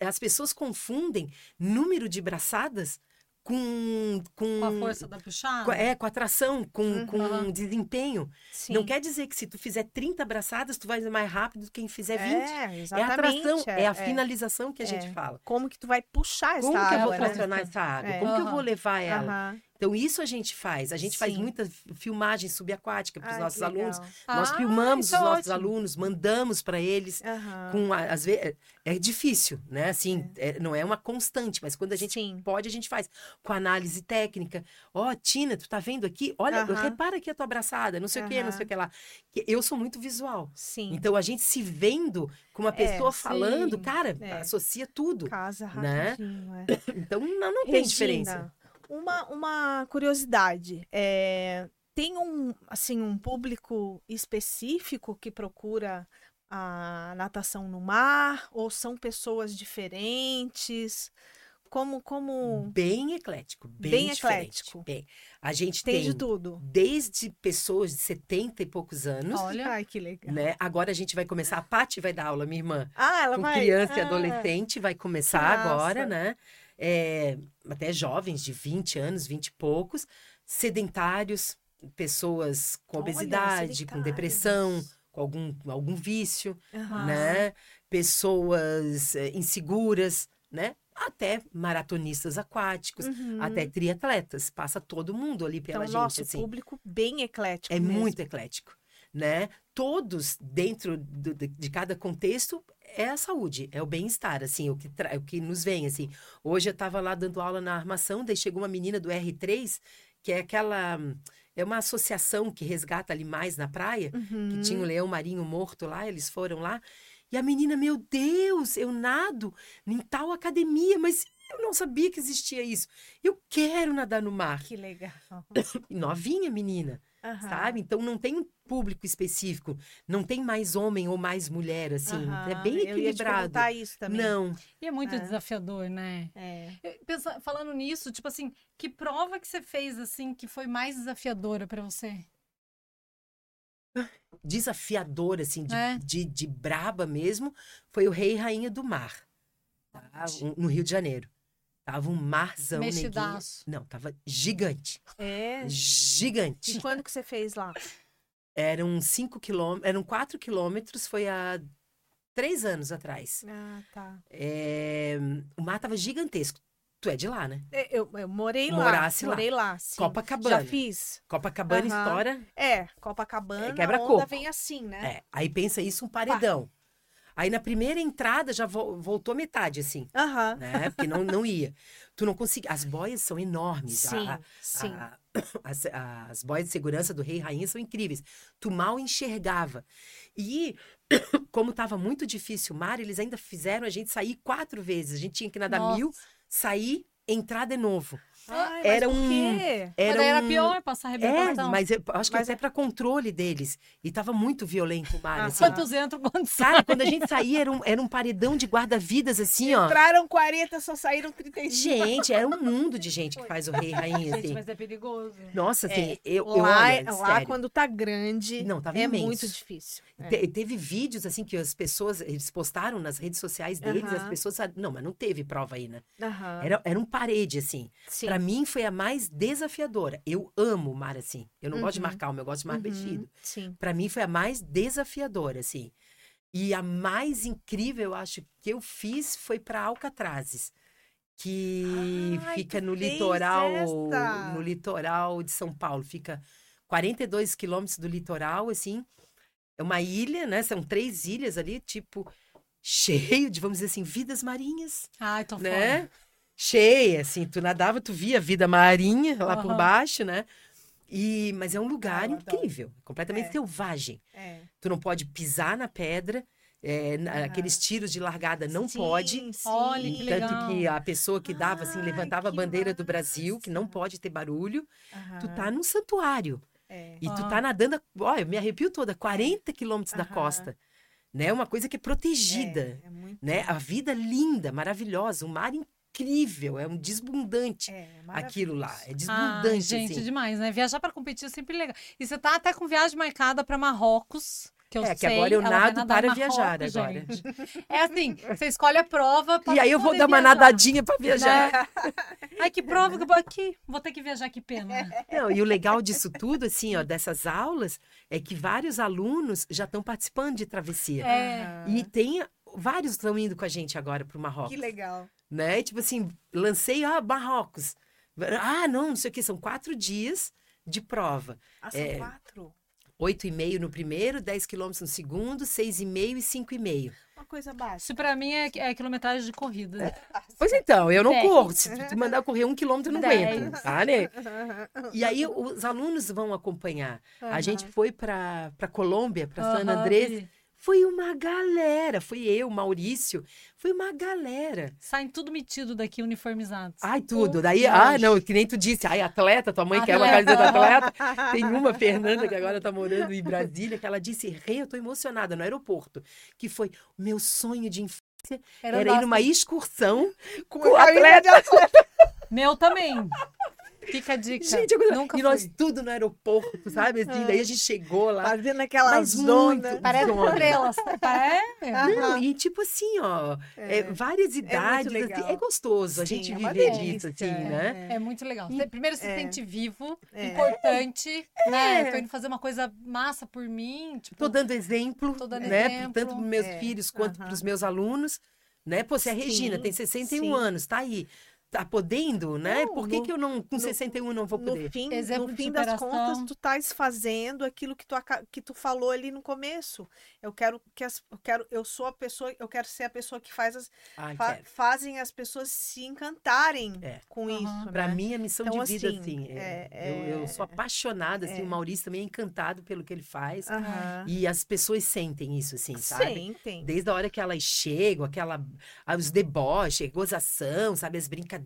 As pessoas confundem número de braçadas com. com Com a força da puxada. com- é, com atração, com, Uhum. com desempenho. sim. Não quer dizer que se tu fizer 30 braçadas, tu vai mais rápido do que quem fizer 20. É, É, exatamente. a atração, é, a é. finalização que a gente É. fala. Como que tu vai puxar essa Como que eu água, vou né? tracionar essa água? É. Como que eu vou levar ela? Aham. Então, isso a gente faz. A gente faz Sim. muita filmagem subaquática para os nossos que alunos. Nós Ah, filmamos isso os é nossos ótimo. alunos, mandamos para eles. Aham. Com às vezes é difícil, né? Assim, é, não é uma constante, mas quando a gente Sim. pode, a gente faz com análise técnica. Ó, Tina, tu tá vendo aqui? Olha, Aham. repara aqui a tua abraçada, não sei o quê, não sei o que lá. Que Eu sou muito visual. Sim. Então a gente se vendo com uma pessoa sim. falando, cara, É. associa tudo. Casa né? é. [coughs] Então não, não tem Regina, diferença. Uma, uma curiosidade. é, tem um, assim, um público específico que procura a natação no mar? Ou são pessoas diferentes? Como, como... Bem eclético, bem, Bem eclético. bem. A gente Tem tem, de tudo. desde pessoas de 70 e poucos anos, Olha. Ai, que legal. né? Agora a gente vai começar, a Paty vai dar aula, minha irmã. Ah, ela com vai... criança e Ah, adolescente, vai começar agora, né? É, até jovens de 20 anos, 20 e poucos, sedentários, pessoas com Olha, obesidade, com sedentários. depressão, com algum, algum vício, aham. né? Pessoas eh, inseguras, né? Até maratonistas aquáticos, Uhum. até triatletas. Passa todo mundo ali pela Então, gente, nosso assim. público bem eclético É mesmo. muito eclético, né? Todos dentro do- de, de cada contexto é a saúde, é o bem-estar, assim, o que, tra- o que nos vem, assim. Hoje eu estava lá dando aula na armação, daí chegou uma menina do R3, que é aquela... É uma associação que resgata animais na praia, que Uhum. tinha um leão marinho morto lá, eles foram lá. E a menina, meu Deus, eu nado em tal academia, mas eu não sabia que existia isso. Eu quero nadar no mar. Que legal. [coughs] Novinha, menina Aham. sabe? Então não tem um público específico, não tem mais homem ou mais mulher, assim, é Aham. bem Eu ia equilibrado. isso também. Não, E é muito É. desafiador, né? É. Eu- pensa- falando nisso, tipo assim, que prova que você fez, assim, que foi mais desafiadora pra você? desafiador, assim, de, É. de, de braba mesmo, foi o Rei e Rainha do Mar, tá? Um- no Rio de Janeiro. Tava um marzão, neguinho. Mexidaço. Não, tava gigante, É. gigante. E quando que você fez lá? Eram cinco quilômetros, eram quatro quilômetros, foi há três anos atrás. Ah, tá. É, O mar tava gigantesco. Tu é de lá, né? É, Eu, eu morei lá. Morasse lá. morei lá. sim. Copacabana. Já fiz. Copacabana Aham. estoura, É, Copacabana, É, quebra a onda coco. vem assim, né? É, aí pensa isso um paredão. Aí na primeira entrada já vo- voltou metade, assim, né? Porque não, não ia. Tu não conseguia. As boias são enormes. Sim, a- sim. a- [coughs] as, as boias de segurança do Rei e Rainha são incríveis. Tu mal enxergava. E, [coughs] como estava muito difícil o mar, eles ainda fizeram a gente sair quatro vezes. A gente tinha que nadar Nossa. mil, sair, entrar de novo. Ai, Era mas por um- quê? Mas Era, daí era um- pior passar É, arrebentação. mas eu acho que Mas até para controle deles. E tava muito violento o mar, Aham. assim. Quantos entram, quantos saem? Cara, quando a gente saía, era um, era um paredão de guarda-vidas, assim, ó. Entraram 40, só saíram 35. Gente, era um mundo de gente que faz o rei e rainha, Gente, assim. mas é perigoso. Nossa, assim, eu, eu lá, olha, lá sério. quando tá grande, Não, tava é imenso. muito difícil. É. Te- teve vídeos, assim, que as pessoas, eles postaram nas redes sociais deles, Aham. as pessoas, não, mas não teve prova aí, né? Aham. Era, era um parede, assim. Sim. Pra mim, foi a mais desafiadora. Eu amo o mar, assim. Eu não gosto de Uhum. mar calmo, eu gosto de mar Uhum, mexido. Sim. Pra mim, foi a mais desafiadora, assim. E a mais incrível, eu acho, que eu fiz foi pra Alcatrazes. Que Ai, fica tu no litoral, essa? no litoral de São Paulo. Fica 42 quilômetros do litoral, assim. É uma ilha, né? São três ilhas ali, tipo, [laughs] cheio de, vamos dizer assim, vidas marinhas Ai, tô né? Cheia, assim, tu nadava, tu via a vida marinha lá por Aham. baixo, né? E, mas é um lugar eu adoro. incrível, completamente É. selvagem. É. Tu não pode pisar na pedra, é, aqueles tiros de largada não Sim, pode. sim. Olha que legal. Tanto que a pessoa que dava, assim, Ai, levantava a bandeira do Brasil, que não massa. pode ter barulho, tu tá num santuário. É. E tu Ah. tá nadando, olha, eu me arrepio toda, 40 quilômetros da costa. Né? Uma coisa que é protegida É, é muito. né? A vida linda, maravilhosa, um mar incrível, é um desbundante É, aquilo lá, é desbundante gente, assim. demais, né? Viajar pra competir é sempre legal. E você tá até com viagem marcada pra Marrocos. Que eu É, que sei, agora eu nado para viajar agora. gente. É assim, você escolhe a prova pra E aí eu vou dar uma viajar, nadadinha para viajar. né? Ai, que prova que eu vou aqui. Vou ter que viajar, que pena. Não, e o legal disso tudo, assim, ó, dessas aulas, é que vários alunos já estão participando de travessia. É. E tem vários estão indo com a gente agora para o Marrocos. Que legal. Né? E, Tipo assim, lancei, ah, Marrocos. Ah, não, não sei o que, são quatro dias de prova. Ah, são É. quatro. Oito e meio no primeiro, 10 quilômetros no segundo, seis e meio e cinco e meio. Uma coisa básica. Isso pra mim é, é quilometragem de corrida. Pois então, eu não Dez. corro. Se tu mandar correr um quilômetro, eu não Dez. aguento. Tá, né? [laughs] E aí os alunos vão acompanhar. A gente foi para para Colômbia, para San Aham, Andrés. Foi uma galera. Fui eu, Maurício. Foi uma galera. Saem tudo metido daqui, uniformizados. Ai, tudo. Daí, Deus. ah, não, que nem tu disse. Ai, atleta, tua mãe quer uma Atleta. camiseta atleta. [laughs] Tem uma, Fernanda, que agora tá morando em Brasília, que ela disse, rei, eu tô emocionada no aeroporto. Que foi o meu sonho de infância. Era, ir andar numa excursão [laughs] com Com atleta. de atleta. Meu também. Fica a dica. Gente, eu... Nunca e nós fui. tudo no aeroporto, sabe? Assim, daí a gente chegou lá. Fazendo aquela Mas zona. muito. Parece Zona. estrelas. É. Não, Aham. e tipo assim, ó, é, É. várias idades, assim, legal. é gostoso a Sim, gente é uma viver delícia, disso, assim, né? É muito legal. Você- Primeiro se É. sente vivo, É. importante, né? Tô indo fazer uma coisa massa por mim. Tipo, Tô dando exemplo, Tô dando né? exemplo. Tanto para meus É, filhos quanto para os meus alunos, né? Pô, se a Regina tem 61 sim. anos, tá aí, tá podendo, né? Não, Por que, no- que eu não, com no- 61 não vou poder? No fim, Exemplo no fim das contas, tu estás fazendo aquilo que tu, que tu falou ali no começo. Eu quero que as, eu quero, eu sou a pessoa, eu quero ser a pessoa que faz as, Ai, fa- fazem as pessoas se encantarem É. com Aham. isso, Pra né? mim, é missão Então, de vida, assim, assim. é, é- eu, eu sou apaixonada, assim, é. o Maurício também é encantado pelo que ele faz. Aham. E as pessoas sentem isso, assim, sabe? Sentem. Desde a hora que elas chegam, aquela, ah, os deboches, gozação, sabe? As brincadeiras,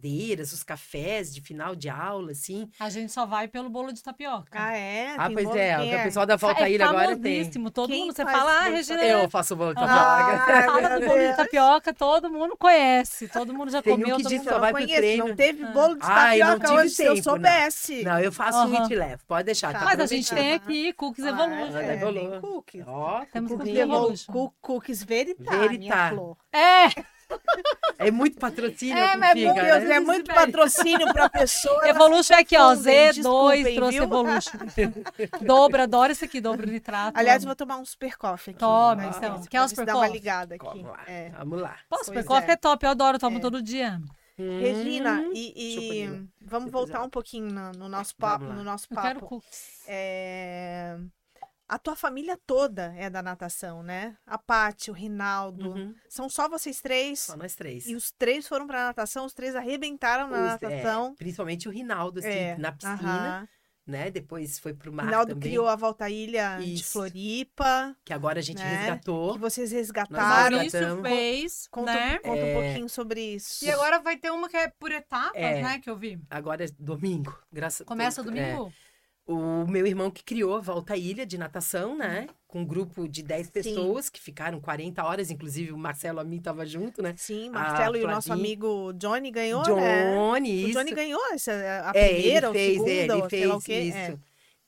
os cafés de final de aula, assim. a gente só vai pelo bolo de tapioca. Ah, é? Ah, Tem pois bolo- é, o pessoal da Volta é Ilha agora tem. famosíssimo. Todo Quem mundo, você fala, ah, Regina... Eu faço bolo de Aham. tapioca. Ah, Fala do bolo de [laughs] tapioca, todo mundo conhece. Todo mundo já Tem um comeu. que todo diz mundo que só vai não pro treino. não teve bolo de Ai, tapioca hoje, se eu tempo, não. soubesse. Não, eu faço Aham. um e te levo. Pode deixar. Tá. Tá Mas a gente tem aqui Cookies Ah, Evolution. é, é, rolou. tem cookies. Ó, Temos cookies cookies Evolution. Evolution. Coo- Cookies Veritá, Veritá. minha flor. É, [laughs] É muito patrocínio É, mas, fica, Meu Deus, né? é muito patrocínio pra pessoa. [laughs] Evolution é aqui, ó. confundem, Z2 desculpem, trouxe viu? Evolution. [laughs] dobra, adoro esse aqui, dobro nitrato. Aliás, amo. vou tomar um super coffee aqui. Tome, Mas então. isso, Quer um super dá uma coffee? ligada aqui. Vamos lá. É. Vamos lá. Pô, Pois super coffee é. é top, eu adoro, tomo É. todo dia. Regina, Hum, e, e chocolina. vamos voltar um pouquinho no, no nosso papo. No nosso Eu quero papo. cookies. É, A tua família toda é da natação, né? A Paty, o Rinaldo. Uhum. São só vocês três. Só nós três. E os três foram pra natação, os três arrebentaram na Os- é, natação. principalmente o Rinaldo, assim, É, na piscina. aham. né? Depois foi pro mar Rinaldo também, criou a Volta à Ilha de Isso. Floripa, que agora a gente né? resgatou. que vocês resgataram. Resgatamos. fez, Conta, né? conta É. um pouquinho sobre isso. E agora vai ter uma que é por etapas, É. né? Que eu vi. Agora é domingo, graças Começa é. O meu irmão que criou a Volta à Ilha de natação, né? Com um grupo de 10 Sim. pessoas que ficaram 40 horas, inclusive o Marcelo a mim tava junto, né? Sim, Marcelo e o nosso amigo Johnny ganhou, né? Johnny, O isso. Johnny ganhou essa, a É, primeira, ele fez, ou a é, segunda, ele lá o fez quê. isso. É.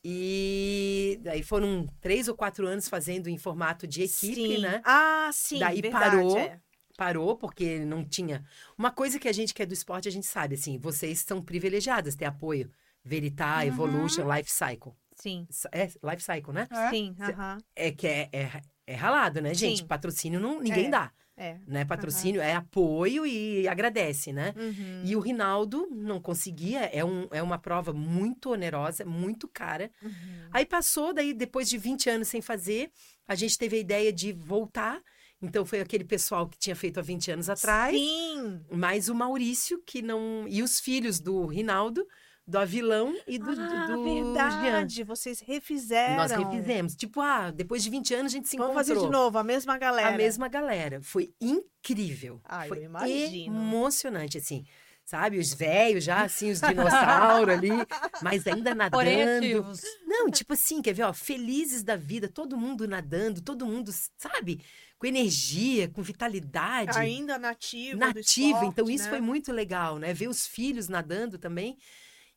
E daí foram três ou quatro anos fazendo em formato de equipe, sim. né? Ah, sim, Daí verdade, parou. é. Parou porque não tinha. Uma coisa que a gente que é do esporte, a gente sabe, assim, vocês são privilegiadas, ter apoio. Veritá, Uhum. Evolution, Life Cycle. Sim, É, Life Cycle, né? É? sim, aham, É que é, é, é ralado, né, gente? Sim. Patrocínio não, ninguém É. dá, é. né? Patrocínio é apoio e agradece, né? Uhum. E o Rinaldo não conseguia, é, um, é uma prova muito onerosa, muito cara. Uhum. Aí passou, daí depois de 20 anos sem fazer, a gente teve a ideia de voltar. Então foi aquele pessoal que tinha feito há 20 anos atrás, Sim, mais o Maurício, que não. E os filhos do Rinaldo, do Avilão e do, ah, do Jean. verdade, vocês refizeram. Nós refizemos. Tipo, ah, depois de 20 anos a gente se Vamos encontrou. fazer de novo, a mesma galera. A mesma galera. Foi incrível. Ah, eu Foi imagino. emocionante, assim. Sabe, os velhos já, assim, os dinossauros ali, [laughs] mas ainda nadando. Não, tipo assim, quer ver, ó, felizes da vida, todo mundo nadando, todo mundo, sabe, com energia, com vitalidade, Ainda nativo. do nativo. esporte, então isso né? foi muito legal, né? Ver os filhos nadando também.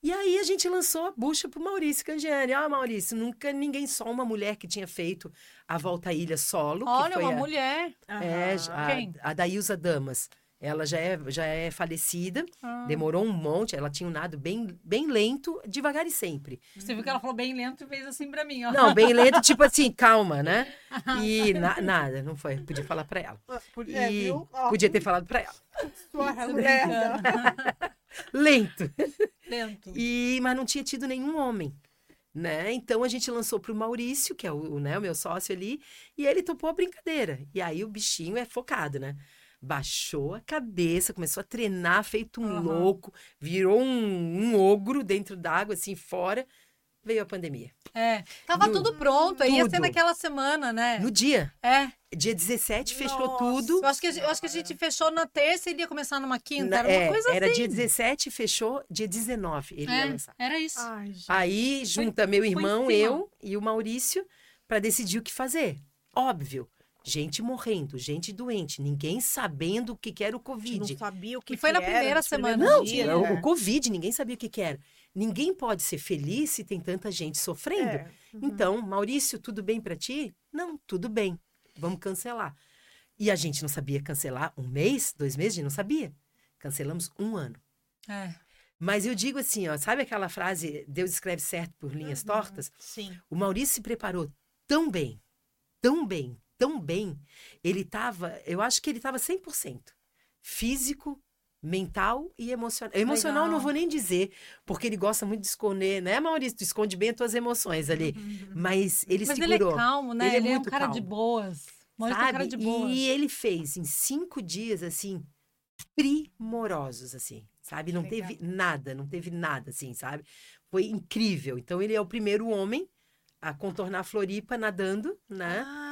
E aí a gente lançou a bucha pro Maurício Cangiani. Ah, Maurício, nunca ninguém, só uma mulher que tinha feito a Volta à Ilha solo. que Olha, foi uma a, mulher. É. Quem? a, a Daílza Damas. Ela já é, já é falecida, Ah. demorou um monte, ela tinha um nado bem, bem lento, devagar e sempre. Você viu que ela falou bem lento e fez assim pra mim, ó. Não, bem lento, [laughs] tipo assim, calma, né? E na- nada, não foi. Podia falar pra ela. É, E viu? Podia ter falado pra ela. sua. [laughs] Lento. Lento. E, mas não tinha tido nenhum homem. Né? Então a gente lançou pro Maurício, que é o, o, né, o meu sócio ali, e ele topou a brincadeira. E aí o bichinho é focado, né? Baixou a cabeça, começou a treinar, feito um Aham. louco, virou um, um ogro dentro d'água, assim, fora. Veio a pandemia. É. Tava No- tudo pronto, aí ia ser naquela semana, né? No dia, É. dia 17, fechou Nossa. tudo. Eu acho, que, a gente- eu acho que a gente fechou na terça e ele ia começar numa quinta. Na- Era uma é, coisa era assim. dia 17, fechou dia 19. Ele ia É, lançar. era isso. Ai. Aí junta meu irmão, eu e o Maurício para decidir o que fazer. Óbvio, gente morrendo, gente doente, ninguém sabendo o que que era o Covid. não sabia o que E foi que na era primeira semana. Não, dias, tinha o, né? o Covid, ninguém sabia o que que era. Ninguém pode ser feliz se tem tanta gente sofrendo. É. Uhum. Então, Maurício, tudo bem para ti? Não, tudo bem. Vamos cancelar. E a gente não sabia cancelar um mês, dois meses, a gente não sabia. Cancelamos um ano. É. Mas eu digo assim, ó, sabe aquela frase, Deus escreve certo por linhas Uhum. tortas? Sim. O Maurício se preparou tão bem, tão bem, tão bem. Ele estava, eu acho que ele estava 100%. Físico, mental e emocional. Emocional eu não Legal. vou nem dizer, porque ele gosta muito de esconder, né, Maurício? Tu esconde bem as tuas emoções ali. [laughs] Mas ele Mas ele é segurou. calmo, né? Ele é Ele é, um muito cara de calmo. boas. Maurício é um sabe? cara de boas. E ele fez em cinco dias, assim, primorosos, assim, sabe? Não Legal. teve nada, não teve nada, assim, sabe? Foi incrível. Então, ele é o primeiro homem a contornar a Floripa nadando, né? Ah,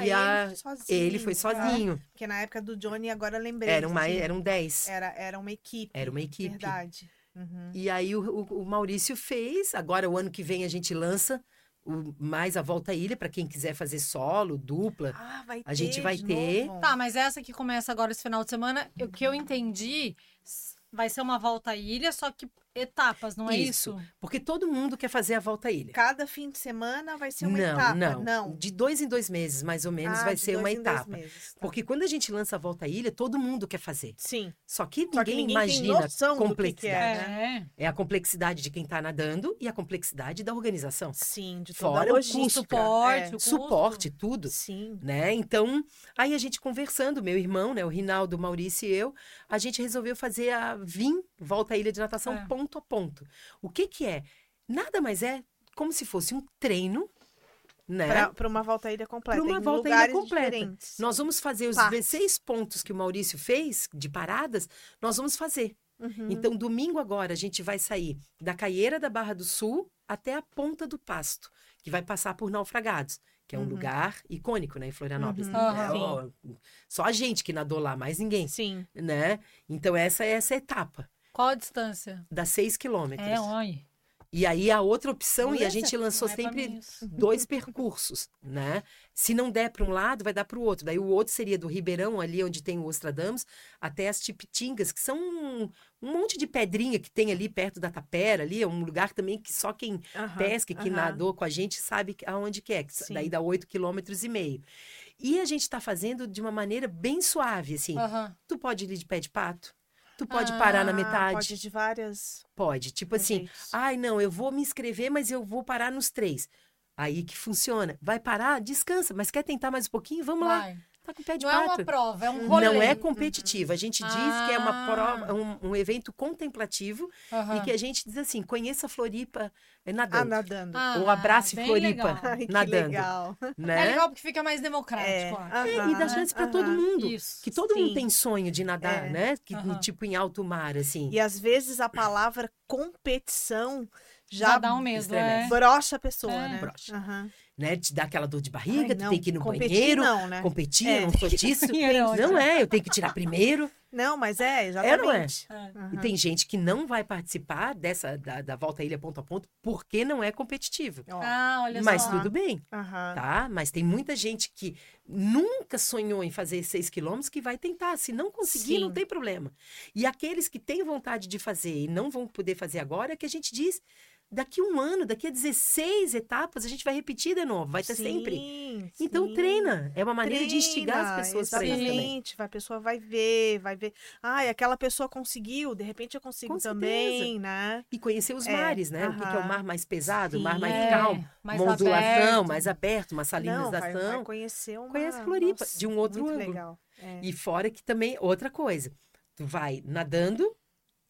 E ele a- sozinho. ele foi tá? sozinho. Porque na época do Johnny, agora eu lembrei. Eram, mais, sim. eram dez. Era, era uma equipe. Era uma equipe. Verdade. Uhum. E aí, o, o- o Maurício fez. Agora, o ano que vem, a gente lança o- mais a Volta à Ilha, para quem quiser fazer solo, dupla. Ah, vai A gente ter vai de ter. novo? Tá, mas essa que começa agora esse final de semana, o que eu entendi, vai ser uma volta à ilha, só que etapas, não é isso? Porque todo mundo quer fazer a Volta à Ilha. Cada fim de semana vai ser uma não, etapa? não, Não. De dois em dois meses, mais ou menos, Ah, vai de ser dois uma em dois etapa. meses, tá. Porque quando a gente lança a Volta à Ilha, todo mundo quer fazer. Sim. Só que ninguém, Só que ninguém tem imagina a do que que complexidade. é, né? É. É a complexidade de quem está nadando e a complexidade da organização. Sim, de toda Fora a o logística. custo, suporte, é. o custo. Suporte, tudo. Sim. Né? Então, aí a gente conversando, meu irmão, né, o Rinaldo, o Maurício e eu, a gente resolveu fazer a VIM, Volta à Ilha de Natação, É. ponto a ponto. O que que é? Nada mais é como se fosse um treino, né? Para uma volta à ilha completa. Pra uma em volta à ilha lugares completa. diferentes. Nós vamos fazer os Partes. 16 pontos que o Maurício fez de paradas, nós vamos fazer. Uhum. Então, domingo agora, a gente vai sair da Caieira da Barra do Sul até a ponta do pasto, que vai passar por Naufragados, que é um Uhum. lugar icônico, né, em Florianópolis. Uhum. É, ó, só a gente que nadou lá, mais ninguém, Sim. né? Então essa é essa etapa, Qual a distância? dá seis quilômetros. É, oi. E aí a outra opção, e a gente lançou é sempre dois percursos, né? Se não der para um lado, vai dar para o outro. Daí o outro seria do Ribeirão, ali onde tem o Ostradamus, até as Tipitingas, que são um, um monte de pedrinha que tem ali perto da tapera, ali, é um lugar também que só quem Aham, pesca, que nadou com a gente, sabe aonde que é. Sim. Daí dá oito quilômetros e meio. E a gente está fazendo de uma maneira bem suave, assim. Aham. Tu pode ir de pé de pato, tu pode Ah, parar na Ah, metade, Pode de várias. pode. Tipo assim. Ai, não, eu vou me inscrever, mas eu vou parar nos três. Aí que funciona. Vai parar, descansa, mas quer tentar mais um pouquinho? Vamos lá. Tá com o pé de Não é pato. uma prova, é um rolê. Não é competitivo. A gente diz que é uma Ah. prova, um, um evento contemplativo Aham. e que a gente diz assim: conheça Floripa é, Ah, nadando. nadando. Ah, Ou abrace Floripa. legal. Ai, que nadando. legal. Né? É legal porque fica mais É, democrático. ó. É, e dá chance para todo aham. mundo. Isso. Que todo mundo Sim. tem sonho de nadar, É. né? Que. Tipo em alto mar, assim. E às vezes a palavra competição Já, já, dá um medo, é. brocha a pessoa, É. né? Brocha. Aham. Né? Te dá aquela dor de barriga, Ai, tu não, tem que ir no competir banheiro. não, né? Competir, É. eu não sou disso. Banheiro é. Não é, eu tenho que tirar primeiro. Não, mas é, É, não é? exatamente. É. Aham. E tem gente que não vai participar dessa da, da volta à ilha ponto a ponto porque não é competitivo. Ó, Ah, olha Mas só. tudo bem, aham. tá? Mas tem muita gente que nunca sonhou em fazer seis quilômetros que vai tentar. Se não conseguir, não Sim. tem problema. E aqueles que têm vontade de fazer e não vão poder fazer agora, é que a gente diz. Daqui um ano, daqui a 16 etapas, a gente vai repetir de novo, vai sempre. Sim, Então sim. treina. É uma maneira de instigar Treina, as pessoas para isso também. A pessoa vai ver, vai ver. Ai, aquela pessoa conseguiu, de repente eu consigo também, né? E conhecer os É, mares, né? O que é o mar mais pesado, o mar Sim. mais É, calmo, mais ondulação, aberto. mais aberto, uma Não, vai, salinização. vai conhecer uma... Conhece Floripa, Nossa, de um outro ângulo. legal. É. E fora que também, outra coisa, tu vai nadando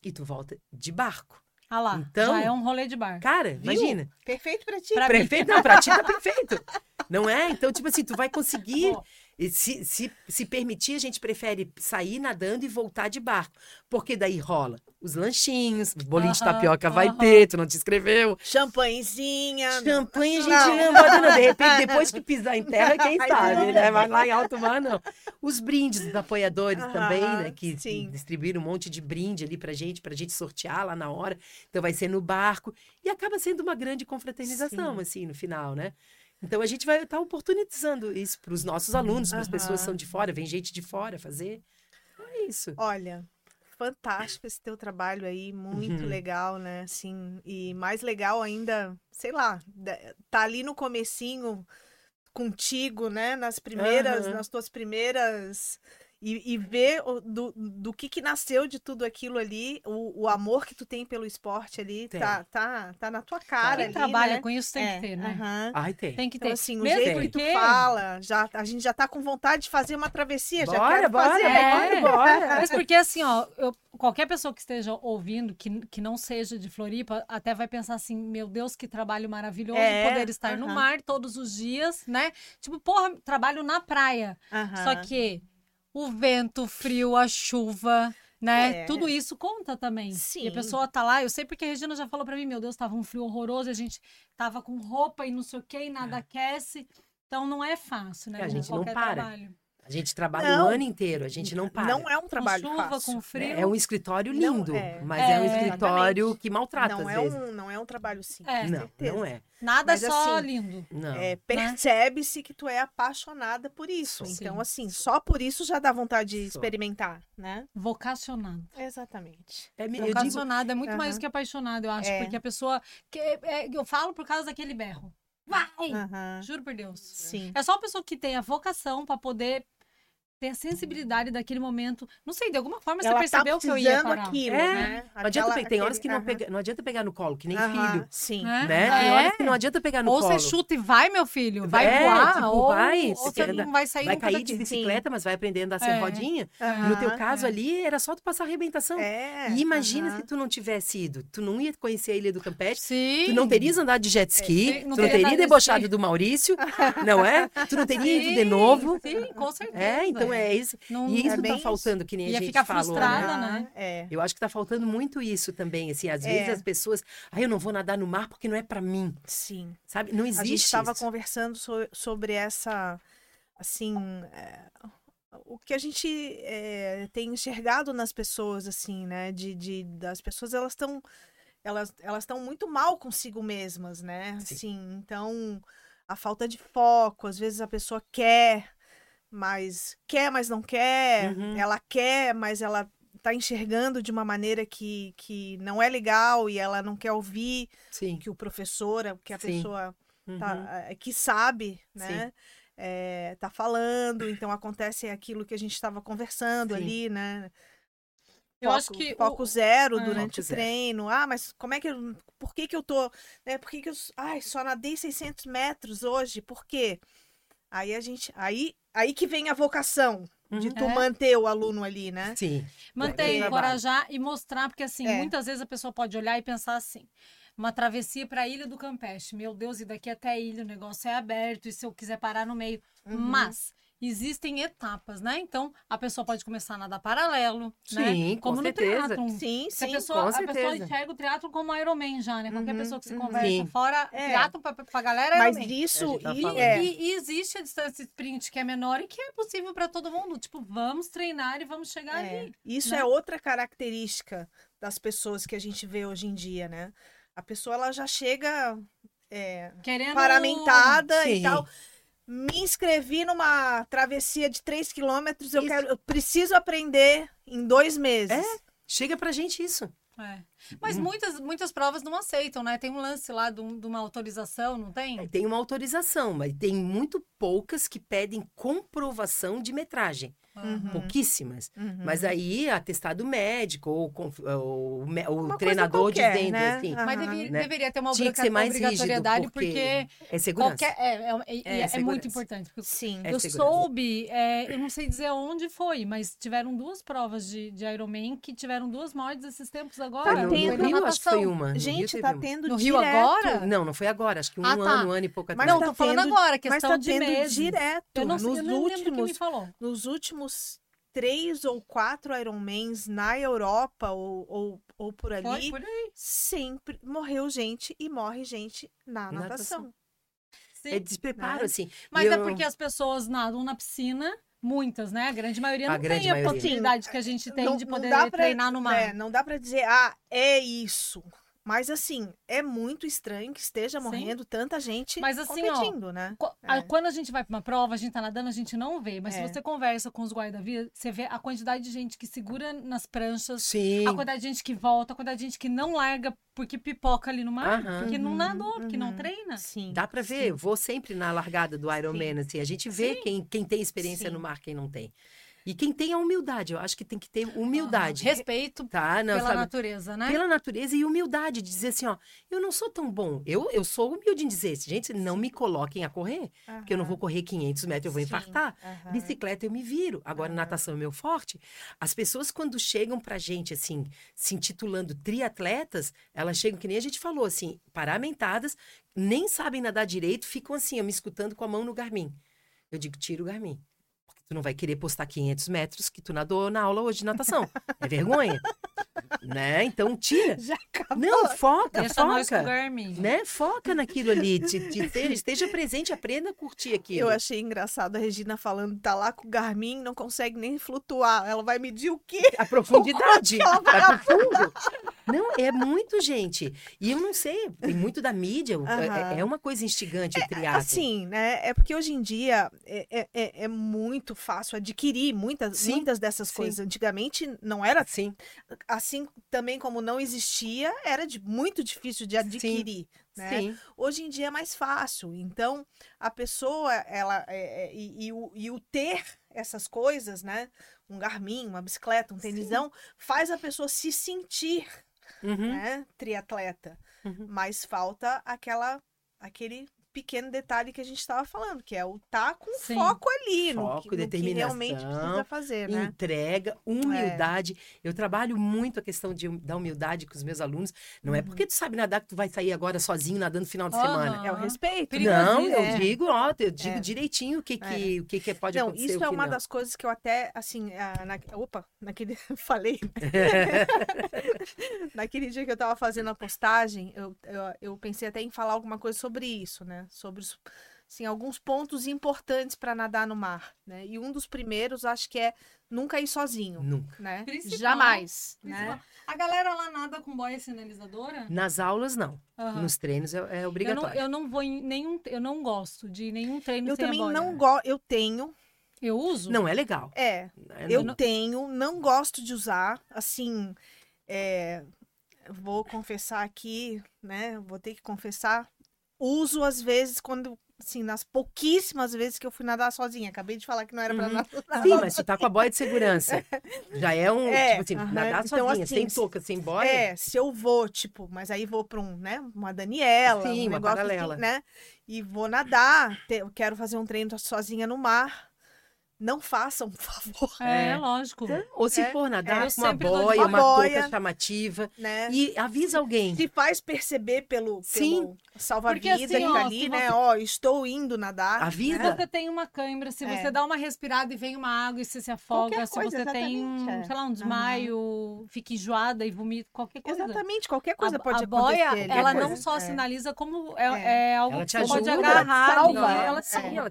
e tu volta de barco. Ah lá, Então- já é um rolê de bar. Cara, Viu? imagina. Perfeito pra ti. Pra mim. Perfeito, não, pra ti tá perfeito. Não é? Então, tipo assim, tu vai conseguir. Ó. e Se, se, se permitir, a gente prefere sair nadando e voltar de barco. Porque daí rola os lanchinhos, bolinho de Aham, tapioca vai ter, tu não te inscreveu. Champanhezinha. Champanhe a gente Não. não pode, não. De repente, depois que [laughs] pisar em terra, quem sabe, né? Mas lá em alto mar, não. Os brindes dos apoiadores Aham, também, né? Que sim. distribuíram um monte de brinde ali pra gente, pra gente sortear lá na hora. Então vai ser no barco. E acaba sendo uma grande confraternização, Sim. assim, no final, né? Então a gente vai estar oportunizando isso para os nossos alunos, para as pessoas que são de fora, vem gente de fora fazer. Então é isso. Olha, fantástico esse teu trabalho aí, muito Uhum. legal, né? Assim, e mais legal ainda, sei lá, tá ali no comecinho contigo, né? Nas primeiras, Aham. nas tuas primeiras e, e ver o- do, do que que nasceu de tudo aquilo ali, o, o amor que tu tem pelo esporte ali, Tem. tá, tá, tá na tua cara Quem ali, trabalha né? com isso tem É, que ter, né? aham. Ai, tem. Tem que ter. Então, assim, o Mesmo jeito que tu fala, já, a gente já tá com vontade de fazer uma travessia, já Bora, quero bora, fazer. É. bora, bora. Mas porque assim, ó, eu- qualquer pessoa que esteja ouvindo, que, que não seja de Floripa, até vai pensar assim, meu Deus, que trabalho maravilhoso É, poder estar no aham. mar todos os dias, né? Tipo, porra, trabalho na praia. Aham. Só que o vento, o frio, a chuva, né? É. Tudo isso conta também. E Sim. a pessoa tá lá, eu sei porque a Regina já falou pra mim, meu Deus, tava um frio horroroso, a gente tava com roupa e não sei o que, e nada aquece. Então não é fácil, né? É, a gente não para. trabalho. A gente trabalha Não. o ano inteiro, a gente não para. Não é um trabalho com chuva, fácil. com frio. É um escritório Não, lindo, é. mas é, um É, escritório exatamente. que maltrata não às é vezes. um não é um trabalho simples, É. Não, certeza. não é. Nada Mas, só assim, lindo. Não. É, percebe-se que tu é apaixonada por isso. Sim. Então, assim, só por isso já dá vontade de Só. experimentar, né? Vocacionado. Exatamente. É, me- eu digo, Vocacionado é muito mais Aham. do que apaixonado, eu acho. É. Porque a pessoa. Que, é, eu falo por causa daquele berro. Vai! Aham. Juro por Deus. Sim. É só a pessoa que tem a vocação pra poder ter a sensibilidade daquele momento. Não sei, de alguma forma você Ela percebeu tá que eu ia parar. aquilo, É, né? não adianta Aquela- tem horas aquele- que não, pega, não adianta pegar no colo, que nem Aham, filho. Sim. Né? Né? É. Tem horas que não adianta pegar no Ou colo. você chuta e vai, meu filho. Vai É, voar. tipo, ou, vai, ou você quer não vai sair Vai cair de bicicleta, mas vai aprender a andar sem É. rodinha. Aham, No teu caso é. ali, era só tu passar arrebentação. É. E imagina aham. se tu não tivesse ido. Tu não ia conhecer a Ilha do Campeche. Sim. Tu não terias andado de jet ski, É, não tu não teria debochado do Maurício, [laughs] não é? Tu não teria ido de Sim, novo. Sim, com certeza. É, então é isso. Não, E isso é tá bem isso. faltando, que nem a gente ficar falou, frustrada. né? Né? É. Eu acho que tá faltando muito isso também, assim, às É. vezes as pessoas, ah, eu não vou nadar no mar porque não é pra mim, Sim. sabe? Não A existe gente estava conversando so- sobre essa, assim, é, o que a gente é, tem enxergado nas pessoas, assim, né? De, de das pessoas elas estão elas elas estão muito mal consigo mesmas, né? Sim. Assim, então a falta de foco, às vezes a pessoa quer, mas quer, mas não quer. Uhum. Ela quer, mas ela tá enxergando de uma maneira que, que não é legal e ela não quer ouvir Sim. que o professor, que a Sim. pessoa Uhum. tá, eh, que sabe, né? eh, tá falando, então acontece aquilo que a gente estava conversando Sim. ali, né? Eu foco, acho que foco o- zero é. durante Foco o zero. treino. Ah, mas como é que eu, por que que eu tô, né? Por que que eu, ai, só nadei 600 metros hoje? Por quê? Aí a gente, aí, aí que vem a vocação de Uhum. tu É. manter o aluno ali, né? Sim. Manter, encorajar e mostrar, porque assim, É. muitas vezes a pessoa pode olhar e pensar assim: uma travessia para a Ilha do Campeche. Meu Deus, e daqui até a ilha o negócio é aberto, e se eu quiser parar no meio. Uhum. Mas existem etapas, né? Então a pessoa pode começar a nadar paralelo, né? Sim, com Como no certeza. triatlon. Sim, Se a sim. pessoa, com a pessoa certeza. enxerga o triatlo como Ironman já, né? Qualquer Uhum, pessoa que se uhum. conversa Sim. fora, É. triatlo pra, pra galera é Mas Ironman. isso, gente tá e, é, E, e existe a distância sprint que é menor e que é possível para todo mundo. Tipo, vamos treinar e vamos chegar É, ali. Isso né? é outra característica das pessoas que a gente vê hoje em dia, né? A pessoa ela já chega é, Querendo. paramentada e Sim. tal. Me inscrevi numa travessia de 3 quilômetros, eu quero, eu preciso aprender em dois meses. É. Chega pra gente isso. É. Mas Hum. muitas, muitas provas não aceitam, né? Tem um lance lá de, um- de uma autorização, não tem? Tem uma autorização, mas tem muito poucas que pedem comprovação de metragem. Uhum. Pouquíssimas. Uhum. Mas aí, atestado médico, ou, conf- ou o treinador qualquer, dizendo né? assim. Mas deveria, né? deveria ter uma Tinha que ser mais obrigatoriedade, porque porque, é segurança. qualquer. É, é, é- É, é segurança. muito importante. porque Sim. É eu segurança. soube, é, eu não sei dizer onde foi, mas tiveram duas provas de, de Ironman que tiveram duas mortes esses tempos agora. Tá tendo. no Rio, acho que foi natação. uma. Gente, tá tendo No Rio direto. agora? Não, não foi agora. Acho que um Ah, tá. ano, um ano e pouco Mas atrás. Não, tá tô falando tendo- agora, Mas questão tá de tendo meses. direto. Eu não, sei, nos eu não lembro quem me últimos falou. nos últimos três ou quatro Ironmans na Europa ou, ou, ou por ali, Foi por aí. sempre morreu gente e morre gente na Na natação. Sim. É despreparo, Né? assim. Mas é eu- porque as pessoas nadam na piscina, muitas, né? A grande maioria A não grande tem a maioria. possibilidade que a gente tem Não- de poder pra- treinar no mar. É, não dá pra dizer, ah, é isso. Mas assim, é muito estranho que esteja Sim. morrendo tanta gente Mas, assim, ó, competindo, né? Qu- a- É. Quando a gente vai pra uma prova, a gente tá nadando, a gente não vê. Mas É. se você conversa com os guarda-vidas, você vê a quantidade de gente que segura nas pranchas, Sim. a quantidade de gente que volta, a quantidade de gente que não larga porque pipoca ali no mar, porque não Uhum, nadou, porque não uhum. treina. Sim. Dá pra ver, eu vou sempre na largada do Ironman, assim, a gente vê Sim. quem, quem tem experiência Sim. no mar, quem não tem. E quem tem a humildade, eu acho que tem que ter humildade. Respeito Tá? Não, pela sabe? natureza, né? Pela natureza e humildade, de dizer assim, ó, eu não sou tão bom. Eu, eu sou humilde em dizer, gente, não me coloquem a correr, porque eu não vou correr 500 metros, eu vou Sim. infartar. Aham. Bicicleta eu me viro. Agora, natação é meu forte. As pessoas, quando chegam pra gente, assim, se intitulando triatletas, elas chegam, que nem a gente falou, assim, paramentadas, nem sabem nadar direito, ficam assim, ó, me escutando com a mão no Garmin. Eu digo, tira o Garmin. Tu não vai querer postar 500 metros que tu nadou na aula hoje de natação. É vergonha. né? Então, tira. [laughs] Já acabou. Não, foca, Deixa nós com o foca. Garmin. Né? Foca naquilo ali. Te, te- esteja, esteja presente, aprenda a curtir aquilo. Eu achei engraçado a Regina falando, tá lá com o Garmin, não consegue nem flutuar. Ela vai medir o quê? A profundidade. [laughs] ela vai pro fundo. Não, é muito, gente. E eu não sei, tem muito da mídia. o- é- Aham. É, uma coisa instigante o triatlo. Assim, né? É porque hoje em dia é, é- é, é muito fácil adquirir muitas, Sim, muitas dessas sim. coisas. Antigamente não era Sim, assim também como não existia, era de, muito difícil de adquirir. Né? sim. Hoje em dia é mais fácil. Então, a pessoa, ela. é- é- e, e o, e o ter essas coisas, né? Um Garmin, uma bicicleta, um tenisão, faz a pessoa se sentir Uhum, né, triatleta. Uhum. Mas falta aquela, aquele pequeno detalhe que a gente estava falando, que é o tá com Sim. foco ali, no, Foco, que, no que determinação, realmente precisa fazer, né? Entrega, humildade. Eu trabalho muito a questão de, hum- da humildade com os meus alunos. Não é Uhum. porque tu sabe nadar que tu vai sair agora sozinho nadando no final de Aham. semana. É o respeito. né? Não, Perigosíssimo. eu É. digo, ó, eu digo É. direitinho o que que, o que, que pode Não, acontecer. isso é uma não. das coisas que eu até, assim, na, opa, naquele, [laughs] falei, [laughs] naquele dia que eu tava fazendo a postagem, eu, eu, eu pensei até em falar alguma coisa sobre isso, né, sobre, os- assim, alguns pontos importantes para nadar no mar, né, e um dos primeiros, acho que é nunca ir sozinho, Nunca. né, Principal, jamais, Principal. né, A galera lá nada com boia sinalizadora? Nas aulas, não. Aham. Nos treinos é, é Eu não, obrigatório. eu não vou em nenhum. Eu não gosto de nenhum treino eu sem também não gosto, eu tenho, Eu uso? Não, é legal. é, É, Eu não- tenho, não gosto de usar, assim, é, vou confessar aqui, né? Vou ter que confessar. Uso às vezes quando, assim, nas pouquíssimas vezes que eu fui nadar sozinha. Acabei de falar que não era pra Uhum. nadar. Sim, mas tu tá com a boia de segurança. [laughs] Já é um, É, tipo assim, aham. nadar Então, sozinha, assim, sem se- touca, sem boia. É, se eu vou, tipo, mas aí vou pra um, né? Uma Daniela, Sim, um uma negócio paralela. assim, né? E vou nadar, te- eu quero fazer um treino sozinha no mar. Não façam, por favor, É, É. lógico. Ou se É, for nadar eu com uma boia, uma uma boia. touca chamativa. né? E avisa alguém. se faz perceber pelo, Sim. pelo salva-vida Porque, que assim, tá ó, ali, se né? você- Ó, estou indo nadar. Avisa. né? Se você tem uma câimbra, se É. você dá uma respirada e vem uma água e você se afoga, Qualquer se coisa, você tem, exatamente, é. sei lá, um desmaio, fica enjoada e vomita, qualquer coisa. Exatamente, qualquer coisa a, pode a boia, acontecer. ela né? não só É. sinaliza como é, É. é algo Ela que pode agarrar ela te ali, salva. ela É. te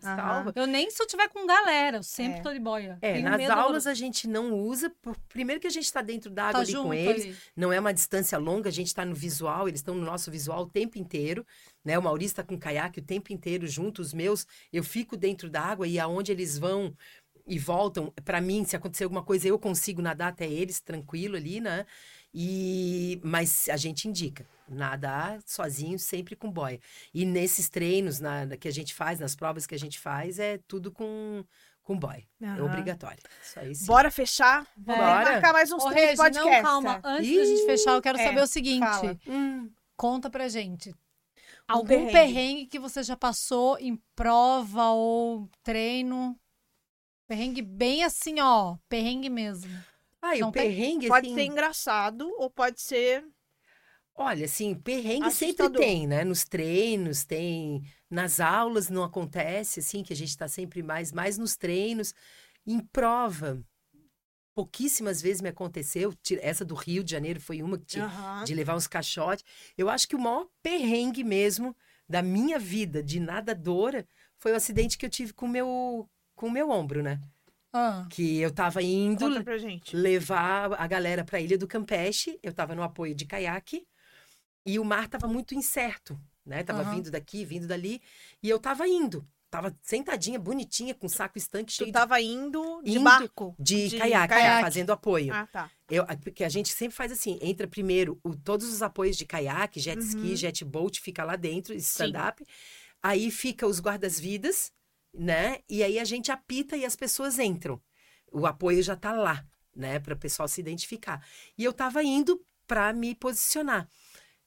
salva. Ela. Eu nem se eu tiver com galera, eu sempre É. tô de boia. É, Tenho nas aulas do... a gente não usa, por- primeiro que a gente está dentro da água tá ali com eles, ali. não é uma distância longa, a gente está no visual, eles estão no nosso visual o tempo inteiro, né? O Maurício está com caiaque o tempo inteiro junto, os meus, eu fico dentro da água e aonde eles vão e voltam, para mim, se acontecer alguma coisa, eu consigo nadar até eles tranquilo ali, né? E mas a gente indica nadar sozinho sempre com boia. E nesses treinos na, que a gente faz, nas provas que a gente faz, é tudo com com boia. É Aham. obrigatório. Isso aí sim. Bora fechar? Vamos Bora. marcar mais uns Ô, três Regi, podcasts. não, calma. Antes da gente fechar, eu quero É, saber o seguinte. fala. Hum. Conta pra gente. Algum perrengue. perrengue. que você já passou em prova ou treino? Perrengue bem assim, ó. Perrengue mesmo. Ah, e Não o tem- perrengue, Pode assim, ser engraçado ou pode ser. olha, assim, perrengue sempre Assustador. tem, né? Nos treinos, tem. Nas aulas não acontece, assim, que a gente está sempre mais, mais nos treinos. Em prova, pouquíssimas vezes me aconteceu. Essa do Rio de Janeiro foi uma que tinha, Aham. de levar uns caixotes. Eu acho que o maior perrengue mesmo da minha vida de nadadora foi o acidente que eu tive com o meu, com o meu ombro, né? Ah, Que eu tava indo pra levar a galera para a Ilha do Campeche. Eu estava no apoio de caiaque e o mar estava muito incerto, né? Tava Aham. vindo daqui, vindo dali e eu tava indo. Tava sentadinha, bonitinha, com saco estanque Tu cheio de- tava indo de Indo barco. de, de caiaque, caiaque. fazendo apoio. Ah, tá. Eu, porque a gente sempre faz assim, entra primeiro o- todos os apoios de caiaque, jet ski, Uhum. jet boat, fica lá dentro, stand-up. Aí fica os guardas-vidas, né? E aí a gente apita e as pessoas entram. O apoio já tá lá, né? Para o pessoal se identificar. E eu tava indo para me posicionar.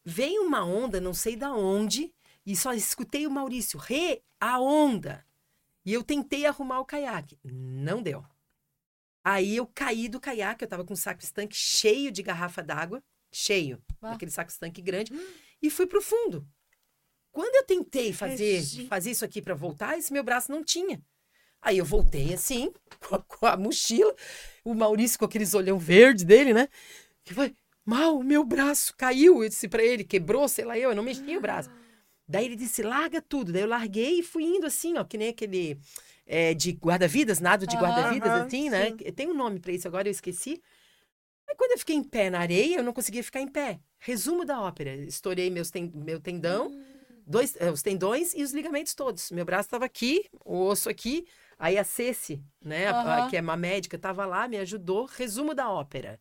Veio uma onda, não sei da onde, e só escutei o Maurício, re, a onda. E eu tentei arrumar o caiaque. Não deu. Aí eu caí do caiaque, eu tava com um saco estanque cheio de garrafa d'água, cheio, Ah. aquele saco estanque grande, e fui pro fundo. Quando eu tentei fazer, Regi. fazer isso aqui para voltar, esse meu braço não tinha. Aí eu voltei assim, [laughs] com a, com a mochila, o Maurício com aqueles olhão verde dele, né? Que foi, mal, meu braço caiu. Eu disse pra ele, quebrou, sei lá eu, eu não mexi o braço. Daí ele disse, larga tudo. Daí eu larguei e fui indo assim, ó, que nem aquele é, de guarda-vidas, nado de guarda-vidas, assim, né? sim. Tem um nome pra isso, agora eu esqueci. Aí quando eu fiquei em pé na areia, eu não conseguia ficar em pé. Resumo da ópera, estourei meus ten- meu tendão, dois, eh, os tendões e os ligamentos todos. Meu braço estava aqui, o osso aqui, aí a Ceci, né, a- a- que é uma médica, estava lá, me ajudou. Resumo da ópera.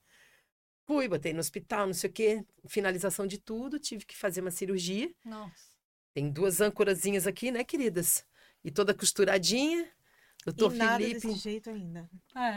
Fui, botei no hospital, não sei o quê, finalização de tudo, tive que fazer uma cirurgia. nossa. Tem duas âncorazinhas aqui, né, queridas? E toda costuradinha. Doutor e nada Felipe. desse jeito ainda.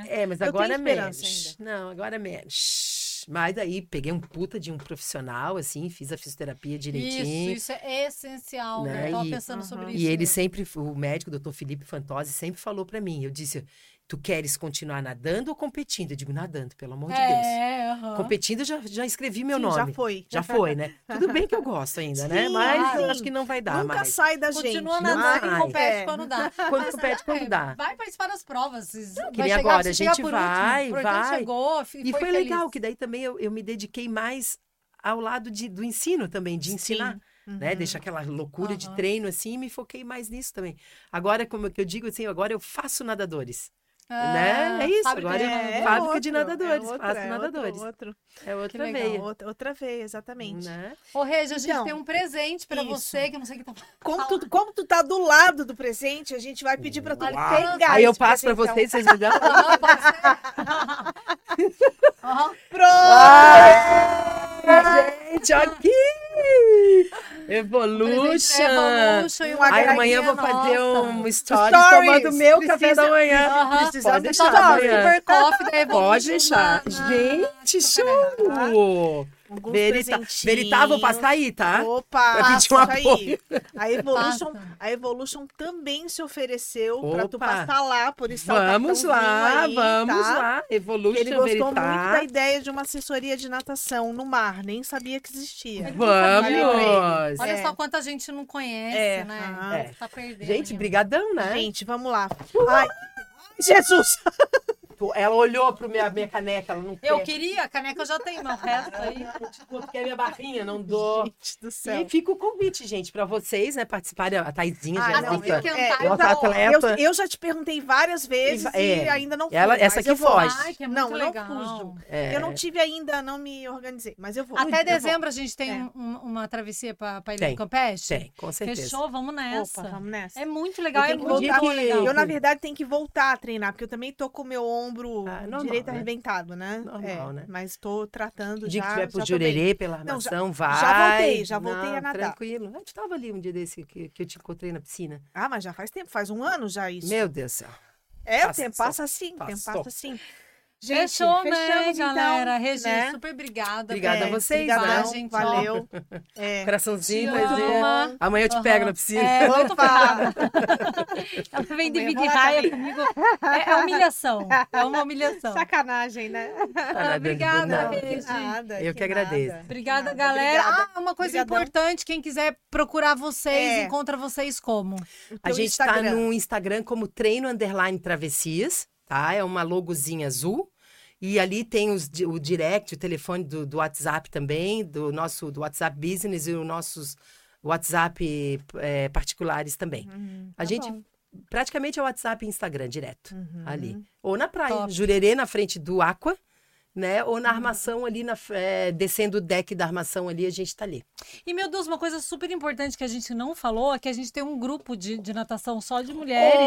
É. É, mas Eu agora menos. Não, agora menos. Mas aí peguei um puta de um profissional, assim, fiz a fisioterapia direitinho. Isso, isso é essencial. Né? Eu tava E- pensando sobre isso. E ele sempre, o médico, o doutor Felipe Fantozzi, sempre falou pra mim. Eu disse, tu queres continuar nadando ou competindo? Eu digo, nadando, pelo amor de Deus. É, aham. Competindo, eu já, já escrevi meu Sim, nome. já foi. Já foi, né? Tudo bem que eu gosto ainda, né? Sim, Mas eu sim. acho que não vai dar Nunca mais. sai da gente. Continua não nadando e compete É. quando dá. [laughs] Quando Mas, compete, quando é, dá. Vai participar das provas. Vai que nem chegar, agora, a gente por vai, último. Vai. chegou E foi, feliz. legal, que daí também eu, eu me dediquei mais ao lado de- do ensino também, de ensinar. Né? Uhum. Deixa aquela loucura de Aham. treino assim e me foquei mais nisso também. Agora, como que eu digo assim, agora eu faço nadadores. Né? É isso, sabe agora eu- né? fábrica de outro, nadadores, é outro, faço é outro, nadadores. Outro, É outra legal. veia. outra, outra veia, exatamente. Né? Ô, Regia, a gente Então, tem um presente pra isso. você, que eu não sei o que tá Como tu, como tu tá do lado do presente, a gente vai pedir pra tu Uau. pegar Aí eu passo pra presentão. vocês, vocês me dão. [laughs] Pronto! Gente, aqui! [laughs] Evolution! da Evolution e uma Aí amanhã eu vou fazer nossa. um story Stories, tomando meu café precisa- da manhã. Aham. Precisamos Pode de deixar. Super Coffee da Evolution. Pode deixar. Gente, show! Alguns Verita. Veritá, vou passar aí, tá? Opa! Pra pedir um isso aí. apoio. A Evolution, Passa. a Evolution também se ofereceu pra tu passar lá, por isso tá Vamos lá, aí, vamos tá? lá. Evolution Ele gostou Veritá. muito da ideia de uma assessoria de natação no mar, nem sabia que existia. Vamos! Olha É. só quanta gente não conhece, É, né? aham. É. Tá perdendo. Gente, brigadão, né? Gente, vamos lá. Ai, Jesus! [laughs] Pô, Ela olhou pro minha, minha caneca, ela não Eu quer. queria, a caneca eu já tenho, mas o resto aí. [laughs] Tipo, quer minha barrinha, não dou. Gente do céu. E fica o convite, gente, pra vocês, né, participarem. A Taizinha Ah, já é não, nossa, eu- é, eu nossa já- atleta. Eu, eu já te perguntei várias vezes E va- e, é. ainda não fui. Ela- essa aqui eu vou. foge. Ai, que é muito não, legal. não fujo. É. Eu não tive ainda, não me organizei, mas eu vou. Até Eu vou. dezembro a gente tem É. um- um- uma travessia Ilha Tem, do Campeche? Tem, com certeza. Fechou? Vamos nessa. Opa, vamos nessa. É muito legal, Eu é muito voltar. legal. Eu, na verdade, tenho que voltar a treinar, porque eu também tô com o meu ombro Ah, normal, direito né? arrebentado, né? Normal, É, né? Mas tô tratando O dia já. que tiver pro. Jurerê, pela Não, já- armação, vai. já voltei, já voltei Não, a nadar. Tranquilo. A gente tava ali um dia desse que, que eu te encontrei na piscina. Ah, mas já faz tempo, faz um ano já isso. Meu Deus do céu. é, o passou, tempo passa assim, o tempo passa assim. Gente, Fechou, né, então, galera? Regi, né? super obrigada. Obrigada a vocês, Obrigadão, participar, gente, valeu. [laughs] É. Coraçãozinho, amo. Amanhã eu te Aham. pego na piscina. É, muito. Ela vem dividir raia comigo. É, é humilhação. É uma humilhação. Sacanagem, né? Tá Obrigada. Regi. Eu que agradeço. nada. Obrigada, Nada, galera. obrigada. Ah, uma coisa Obrigadão. importante, quem quiser procurar vocês, É. encontra vocês como? A gente tá Instagram. no Instagram como Treino Underline Travessias, tá? É uma logozinha azul. E ali tem os o direct, o telefone do, do WhatsApp também, do nosso do WhatsApp Business e os nossos WhatsApp eh, particulares também. Uhum, A tá gente bom. praticamente é o WhatsApp e Instagram direto Uhum. ali. Ou na praia, Top. Jurerê na frente do Aqua, né? Ou na armação ali, na, eh, descendo o deck da armação ali, a gente tá ali. E, meu Deus, uma coisa super importante que a gente não falou é que a gente tem um grupo de, de natação só de mulheres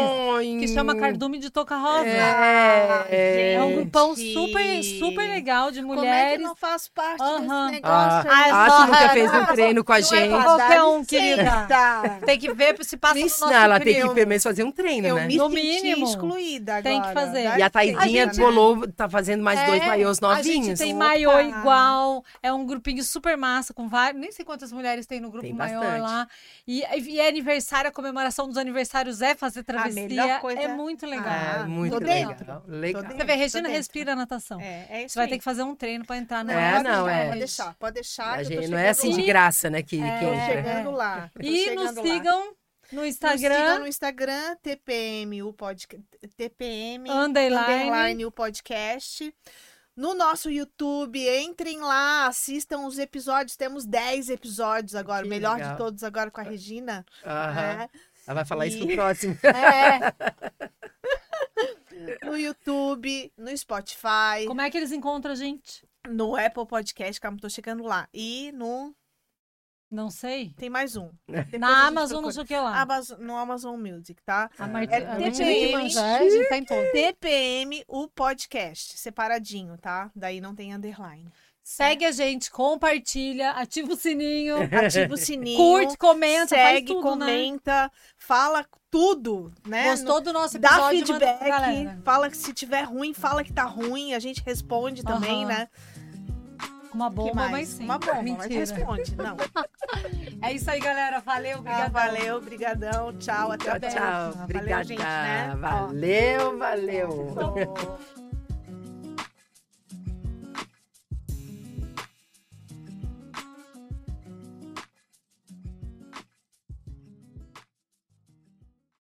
que chama Cardume de Toca Rosa. É, É um grupão super, super legal de Como é que mulheres. não faço parte Aham. desse negócio Ah, é ah, tu nunca fez um não, treino com a não é gente. pra qualquer um, querida. Tá. Tem que ver se passa Me no nosso ela tem que pelo menos fazer um treino, Eu né? me No mínimo. excluída agora. Tem que fazer. E a Taizinha né? bolou, tá fazendo mais dois É, maiôs A gente novinhos. tem Opa! maiô igual, é um grupinho super massa com vários, nem sei quantas mulheres tem no grupo Tem maior bastante. lá. E, e é aniversário, a comemoração dos aniversários é fazer travessia. melhor coisa- É muito legal. É, Ah, muito tô legal. Legal. Tô Você vê, Regina respira natação. É, é isso Você vai aí. ter que fazer um treino pra entrar na É, Pode não, deixar, é. Pode deixar, pode deixar. A gente, não é assim lá. de graça, né? Que, É. que Tô entra. chegando lá. E nos chegando lá. sigam no Nos Instagram, sigam no Instagram, TPM, o podcast. TPM, underline. underline, o podcast. No nosso YouTube, entrem lá, assistam os episódios. Temos 10 episódios agora. O melhor legal. de todos agora com a Regina. Aham. né? Ela vai falar isso E- no próximo. [laughs] É. [laughs] No YouTube, no Spotify, Como é que eles encontram a gente? no Apple Podcast, calma, tô chegando lá. E no. Não sei. Tem mais um. [laughs] Depois Na Amazon, procura. não sei o que lá. Amazon- no Amazon Music, tá? A Mart... É a TPM. Martina Manjá, a gente tá em todo. TPM, o podcast, separadinho, tá? Daí não tem underline. Segue a gente, compartilha, ativa o sininho, [laughs] Ativa o sininho. curte, comenta, faz segue, tudo, né? comenta, fala tudo, né? Gostou do nosso Dá episódio? pra feedback, fala que se tiver ruim, fala que tá ruim, a gente responde também, né? Uma bomba, mas sim. Uma bomba, mas Mentira. responde. Não. [laughs] É isso aí, galera. Valeu, Ah, obrigada. valeu, brigadão. Tchau, até a Tchau, próxima. tchau. Valeu, Obrigada. gente, né? Valeu, valeu. Ó.